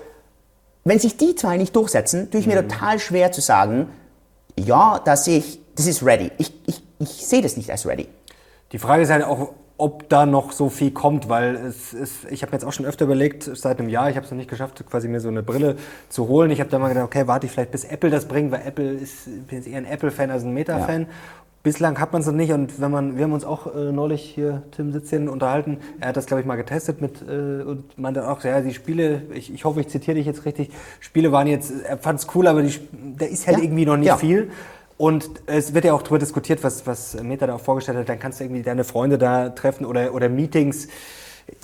wenn sich die zwei nicht durchsetzen, tue ich mir mhm. total schwer zu sagen, ja, da sehe ich, das ist ready. Ich, ich, ich sehe das nicht als ready. Die Frage ist halt auch, ob da noch so viel kommt, weil es ist, ich habe jetzt auch schon öfter überlegt, seit einem Jahr, ich habe es noch nicht geschafft, quasi mir so eine Brille zu holen. Ich habe dann mal gedacht, okay, warte ich vielleicht, bis Apple das bringt, weil Apple ist, ich bin jetzt eher ein Apple-Fan als ein Meta-Fan. Ja. Bislang hat man es noch nicht und wenn man, wir haben uns auch äh, neulich hier, Tim sitzt hier, unterhalten, er hat das glaube ich mal getestet mit äh, und meinte auch, ja, die Spiele, ich, ich hoffe, ich zitiere dich jetzt richtig, Spiele waren jetzt, er fand es cool, aber die, da ist halt ja. irgendwie noch nicht ja. viel. Und es wird ja auch darüber diskutiert, was, was Meta da auch vorgestellt hat. Dann kannst du irgendwie deine Freunde da treffen oder, oder Meetings.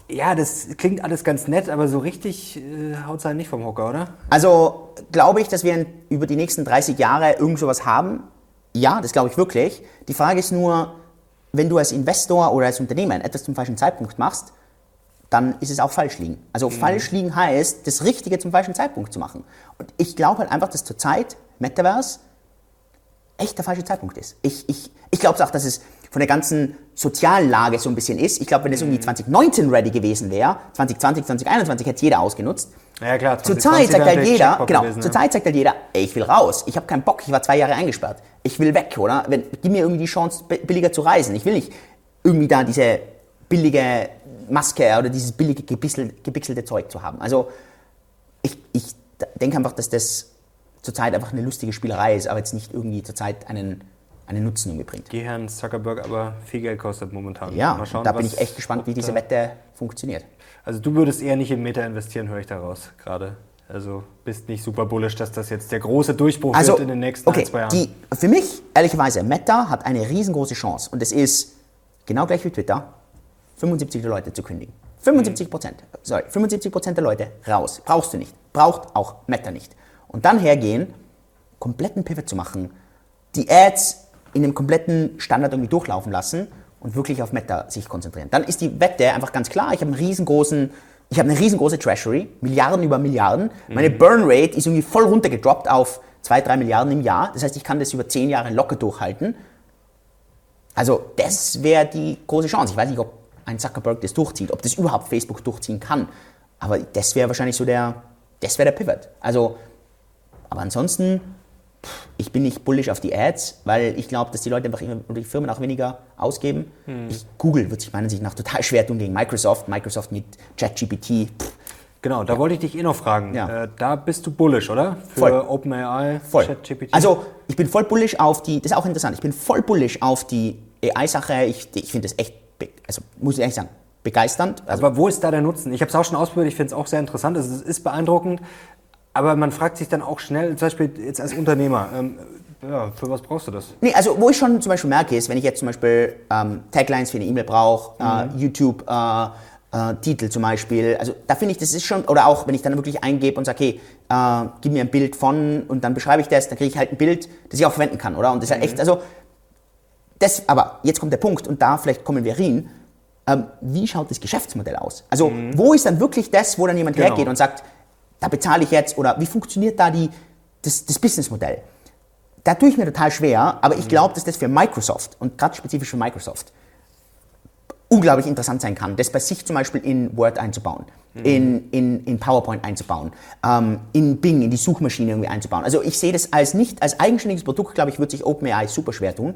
Ja, das klingt alles ganz nett, aber so richtig äh, haut es halt nicht vom Hocker, oder? Also glaube ich, dass wir über die nächsten 30 Jahre irgend sowas haben. Ja, das glaube ich wirklich. Die Frage ist nur, wenn du als Investor oder als Unternehmen etwas zum falschen Zeitpunkt machst, dann ist es auch falsch liegen. Also mhm. falsch liegen heißt, das Richtige zum falschen Zeitpunkt zu machen. Und ich glaube halt einfach, dass zurzeit Metaverse echt der falsche Zeitpunkt ist. Ich, ich, ich glaube auch, dass es von der ganzen Soziallage so ein bisschen ist. Ich glaube, wenn es irgendwie 2019 ready gewesen wäre, 2020, 2021 hätte jeder ausgenutzt. Ja klar, Zurzeit sagt halt jeder, genau, gewesen, zurzeit sagt halt jeder, ey, ich will raus, ich habe keinen Bock, ich war zwei Jahre eingesperrt, ich will weg, oder? Wenn, gib mir irgendwie die Chance, billiger zu reisen. Ich will nicht irgendwie da diese billige Maske oder dieses billige gepixelte Zeug zu haben. Also ich, ich denke einfach, dass das zurzeit einfach eine lustige Spielerei ist, aber jetzt nicht irgendwie zurzeit einen, einen Nutzen irgendwie bringt. Die Herrn Zuckerberg aber viel Geld kostet momentan. Ja, Mal schauen, da bin ich echt gespannt, wie diese Wette funktioniert. Also du würdest eher nicht in Meta investieren, höre ich daraus gerade. Also bist nicht super bullish, dass das jetzt der große Durchbruch also, wird in den nächsten okay, ein, zwei Jahren. Die, für mich, ehrlicherweise, Meta hat eine riesengroße Chance und es ist genau gleich wie Twitter, 75 der Leute zu kündigen. 75 Prozent, sorry, 75 Prozent der Leute raus. Brauchst du nicht. Braucht auch Meta nicht. Und dann hergehen, kompletten Pivot zu machen, die Ads in dem kompletten Standard irgendwie durchlaufen lassen und wirklich auf Meta sich konzentrieren. Dann ist die Wette einfach ganz klar. Ich habe einen riesengroßen, ich habe eine riesengroße Treasury, Milliarden über Milliarden. Meine mhm. Burn Rate ist irgendwie voll runtergedroppt auf 2, 3 Milliarden im Jahr. Das heißt, ich kann das über 10 Jahre locker durchhalten. Also das wäre die große Chance. Ich weiß nicht, ob ein Zuckerberg das durchzieht, ob das überhaupt Facebook durchziehen kann. Aber das wäre wahrscheinlich so der, das wäre der Pivot. Also, aber ansonsten, ich bin nicht bullish auf die Ads, weil ich glaube, dass die Leute einfach immer, die Firmen auch weniger ausgeben. Hm. Ich, Google wird sich meiner Ansicht nach total schwer tun gegen Microsoft. Microsoft mit ChatGPT. Genau, da ja. wollte ich dich eh noch fragen. Ja. Äh, da bist du bullish, oder? Für voll. OpenAI, ChatGPT. Also ich bin voll bullish auf die, das ist auch interessant, ich bin voll bullish auf die AI-Sache. Ich, ich finde das echt, also muss ich ehrlich sagen, begeisternd. Also aber wo ist da der Nutzen? Ich habe es auch schon ausprobiert, ich finde es auch sehr interessant, es ist beeindruckend, aber man fragt sich dann auch schnell, zum Beispiel jetzt als Unternehmer, ähm, ja, für was brauchst du das? Nee, also wo ich schon zum Beispiel merke, ist, wenn ich jetzt zum Beispiel ähm, Taglines für eine E-Mail brauche, äh, mhm. YouTube, äh, äh, Titel zum Beispiel, also da finde ich, das ist schon, oder auch wenn ich dann wirklich eingebe und sage, okay, äh, gib mir ein Bild von und dann beschreibe ich das, dann kriege ich halt ein Bild, das ich auch verwenden kann, oder? Und das ist halt mhm. echt, also das, aber jetzt kommt der Punkt und da vielleicht kommen wir rein. Ähm, wie schaut das Geschäftsmodell aus? Also mhm. wo ist dann wirklich das, wo dann jemand genau. hergeht und sagt, da bezahle ich jetzt oder wie funktioniert da die, das, das Businessmodell? Da tue ich mir total schwer, aber ich mhm. glaube, dass das für Microsoft und gerade spezifisch für Microsoft unglaublich interessant sein kann, das bei sich zum Beispiel in Word einzubauen, mhm. in, in, in PowerPoint einzubauen, ähm, in Bing, in die Suchmaschine irgendwie einzubauen. Also ich sehe das als nicht als eigenständiges Produkt, glaube ich, wird sich OpenAI super schwer tun.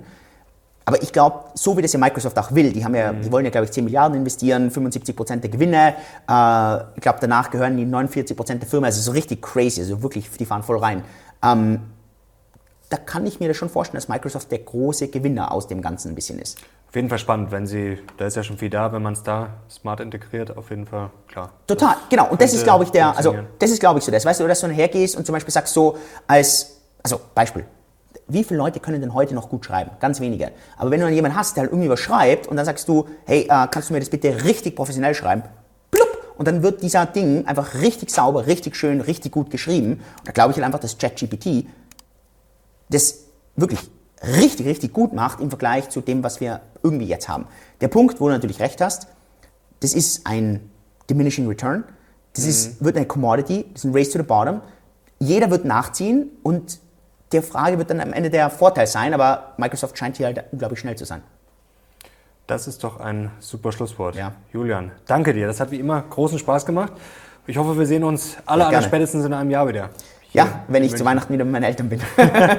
Aber ich glaube, so wie das ja Microsoft auch will, die, haben ja, die wollen ja, glaube ich, 10 Milliarden investieren, 75 Prozent der Gewinne. Äh, ich glaube, danach gehören die 49 Prozent der Firma. Also so richtig crazy, also wirklich, die fahren voll rein. Ähm, da kann ich mir das schon vorstellen, dass Microsoft der große Gewinner aus dem Ganzen ein bisschen ist. Auf jeden Fall spannend, wenn sie, da ist ja schon viel da, wenn man es da smart integriert, auf jeden Fall, klar. Total, genau. Und das ist, glaube ich, der, also das ist, glaube ich, so das. Weißt du, dass du hergehst und zum Beispiel sagst so als, also Beispiel, wie viele Leute können denn heute noch gut schreiben? Ganz wenige. Aber wenn du dann jemanden hast, der halt irgendwie was schreibt und dann sagst du, hey, äh, kannst du mir das bitte richtig professionell schreiben? Plupp! Und dann wird dieser Ding einfach richtig sauber, richtig schön, richtig gut geschrieben. Und da glaube ich halt einfach, dass ChatGPT das wirklich richtig, richtig gut macht im Vergleich zu dem, was wir irgendwie jetzt haben. Der Punkt, wo du natürlich recht hast, das ist ein diminishing return. Das mhm. ist, wird eine Commodity, das ist ein Race to the bottom. Jeder wird nachziehen und der Frage wird dann am Ende der Vorteil sein, aber Microsoft scheint hier halt unglaublich schnell zu sein. Das ist doch ein super Schlusswort. Ja. Julian, danke dir. Das hat wie immer großen Spaß gemacht. Ich hoffe, wir sehen uns alle, ja, alle spätestens in einem Jahr wieder. Ja, wenn ich zu Weihnachten wieder mit meinen Eltern bin.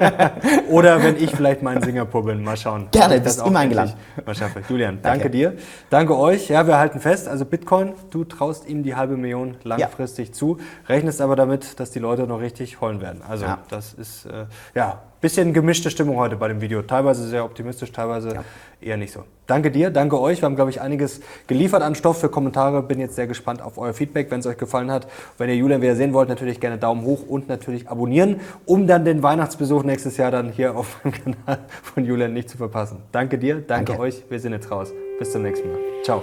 Oder wenn ich vielleicht mal in Singapur bin. Mal schauen. Gerne, das ist immer eingeladen. Mal schaffe. Julian, danke. danke. dir. Danke euch. Ja, wir halten fest. Also Bitcoin, du traust ihm die halbe Million langfristig ja. zu, rechnest aber damit, dass die Leute noch richtig heulen werden. Also ja. das ist, äh, ja, bisschen gemischte Stimmung heute bei dem Video. Teilweise sehr optimistisch, teilweise ja. eher nicht so. Danke dir, danke euch. Wir haben, glaube ich, einiges geliefert an Stoff für Kommentare. Bin jetzt sehr gespannt auf euer Feedback, wenn es euch gefallen hat. Wenn ihr Julian wieder sehen wollt, natürlich gerne Daumen hoch und natürlich abonnieren, um dann den Weihnachtsbesuch nächstes Jahr dann hier auf dem Kanal von Julian nicht zu verpassen. Danke dir, danke, danke. euch. Wir sind jetzt raus. Bis zum nächsten Mal. Ciao.